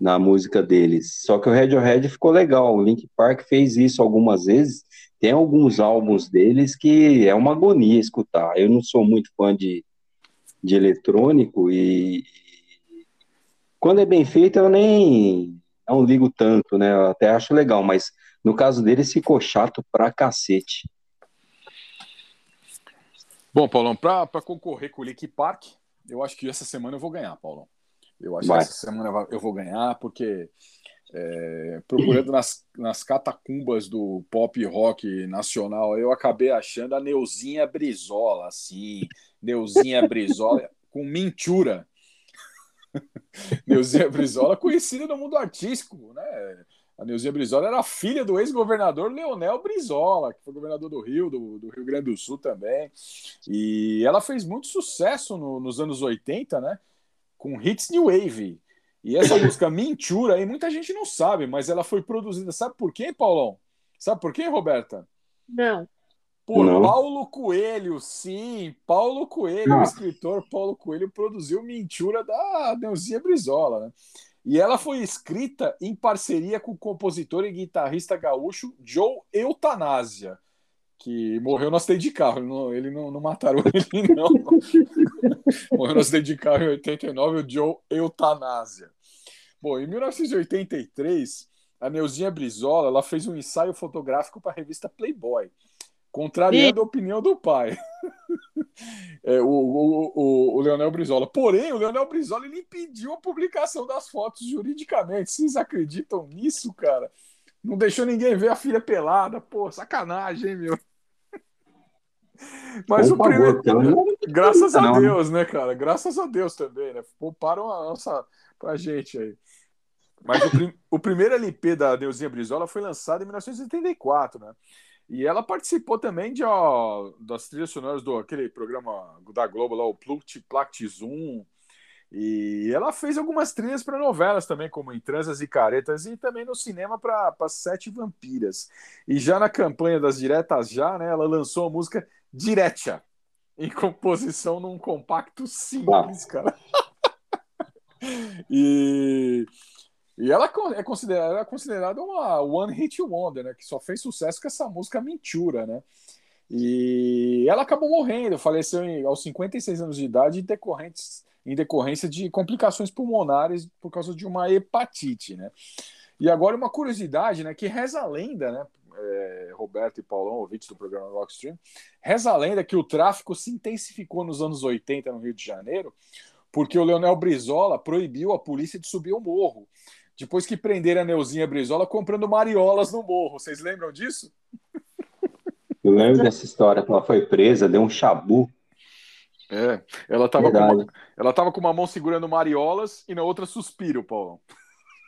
na música deles. Só que o Radiohead ficou legal. O Link Park fez isso algumas vezes. Tem alguns álbuns deles que é uma agonia escutar. Eu não sou muito fã de, de eletrônico e quando é bem feito eu nem não ligo tanto, né? Eu até acho legal, mas no caso deles ficou chato pra cacete. Bom, Paulão, pra, pra concorrer com o Linkin Park, eu acho que essa semana eu vou ganhar, Paulão. Eu acho Vai. que essa semana eu vou ganhar, porque é, procurando nas, nas catacumbas do pop rock nacional, eu acabei achando a Neuzinha Brizola, assim, Neuzinha Brizola com Mintura. [laughs] Neuzinha Brizola, conhecida no mundo artístico, né? A Neuzinha Brizola era filha do ex-governador Leonel Brizola, que foi governador do Rio, do, do Rio Grande do Sul também. E ela fez muito sucesso no- nos anos 80, né? Com hits New Wave. E essa [coughs] música Mintura aí, muita gente não sabe, mas ela foi produzida, sabe por quem, Paulão? Sabe por quem, Roberta? Não. Por Não. Paulo Coelho, sim, Paulo Coelho, o Ah. escritor Paulo Coelho produziu Mintura da Neuzinha Brizola, né? E ela foi escrita em parceria com o compositor e guitarrista gaúcho Joe Eutanásia, que morreu no acidente de carro. Ele não, ele não, não mataram [laughs] ele, não. [laughs] morreu no acidente de carro em 89, o Joe Eutanásia. Bom, em 1983, a Neuzinha Brizola ela fez um ensaio fotográfico para a revista Playboy, contrariando a opinião do pai. [laughs] É, o, o, o, o Leonel Brizola. Porém, o Leonel Brizola ele impediu a publicação das fotos juridicamente. Vocês acreditam nisso, cara? Não deixou ninguém ver a filha pelada. Pô, sacanagem, hein, meu? Mas Por o favor, primeiro. Graças a não. Deus, né, cara? Graças a Deus também, né? Pouparam a nossa pra gente aí. Mas o, prim- o primeiro LP da Neuzinha Brizola foi lançado em 1984, né? E ela participou também de, ó, das trilhas sonoras do aquele programa da Globo lá, o Pluct Plact Zoom. E ela fez algumas trilhas para novelas também, como em Transas e Caretas, e também no cinema para Sete Vampiras. E já na campanha das Diretas Já, né, ela lançou a música Diretia, em composição num compacto simples, cara. [laughs] e, e ela co- é considerada, ela é considerada uma One Hit Wonder, né, que só fez sucesso com essa música Mentura, né? E ela acabou morrendo, faleceu em- aos 56 anos de idade em, decorrentes, em decorrência de complicações pulmonares por causa de uma hepatite, né? E agora uma curiosidade, né? Que reza a lenda, né? é, Roberto e Paulão, ouvintes do programa Rockstream, reza a lenda que o tráfico se intensificou nos anos 80 no Rio de Janeiro, porque o Leonel Brizola proibiu a polícia de subir o morro. Depois que prenderam a Neuzinha Brizola comprando mariolas no morro. Vocês lembram disso? Eu lembro dessa história, que ela foi presa, deu um chabu. É, ela tava, com uma, ela tava com uma mão segurando mariolas e na outra suspiro, Paulão.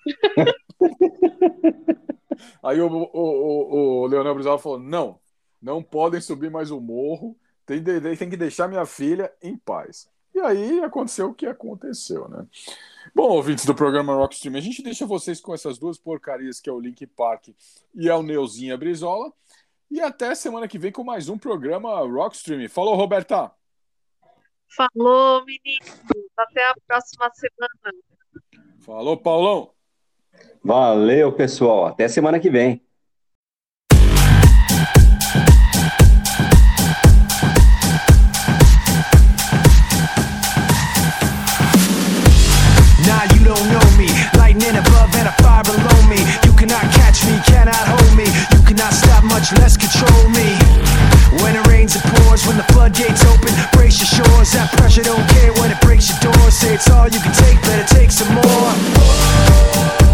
[laughs] Aí o, o, o, o Leonel Brizola falou: não, não podem subir mais o morro, tem, tem que deixar minha filha em paz. E aí aconteceu o que aconteceu, né? Bom, ouvintes do programa Rockstream, a gente deixa vocês com essas duas porcarias que é o Link Park e é o Neuzinha Brizola. E até semana que vem com mais um programa Rockstream. Falou, Roberta! Falou, meninos. Até a próxima semana. Falou, Paulão! Valeu, pessoal. Até semana que vem. Much less control me. When it rains, it pours. When the floodgates open, brace your shores. That pressure don't care when it breaks your door. Say it's all you can take, better take some more.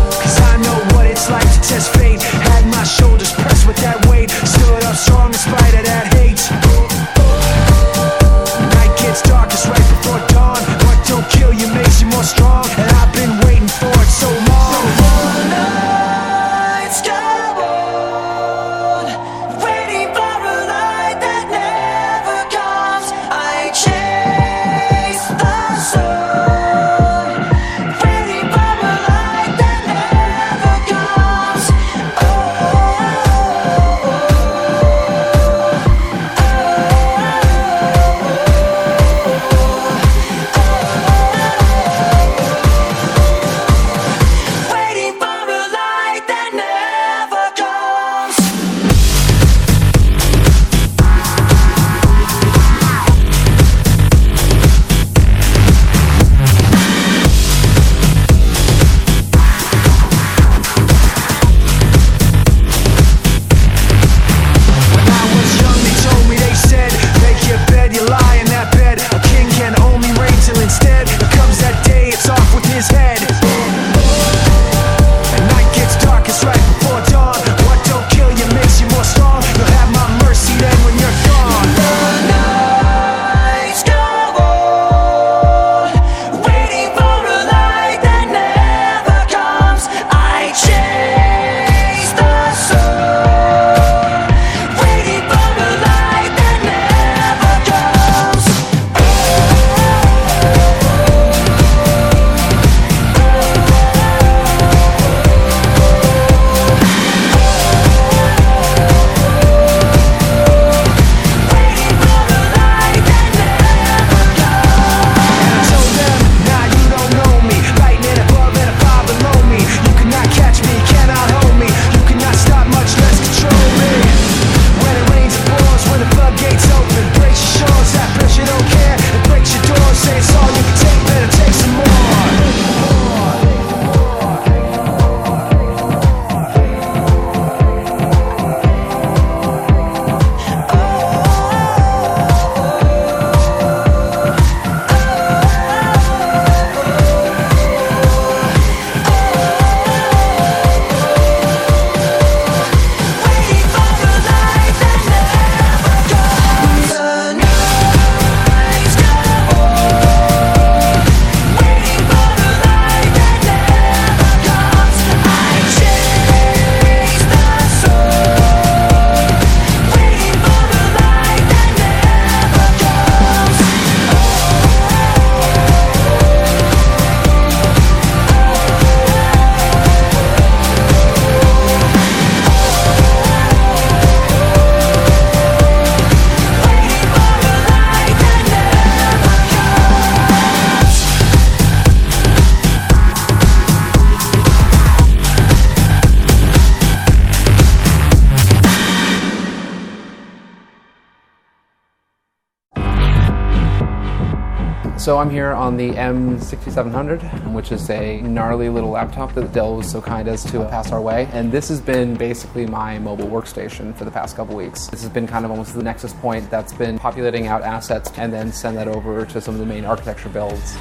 So I'm here on the M6700, which is a gnarly little laptop that Dell was so kind as to pass our way. And this has been basically my mobile workstation for the past couple weeks. This has been kind of almost the nexus point that's been populating out assets and then send that over to some of the main architecture builds.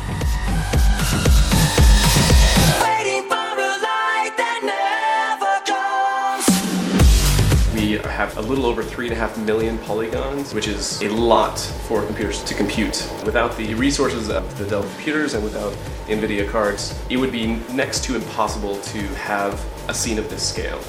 Have a little over three and a half million polygons, which is a lot for computers to compute. Without the resources of the Dell computers and without NVIDIA cards, it would be next to impossible to have a scene of this scale.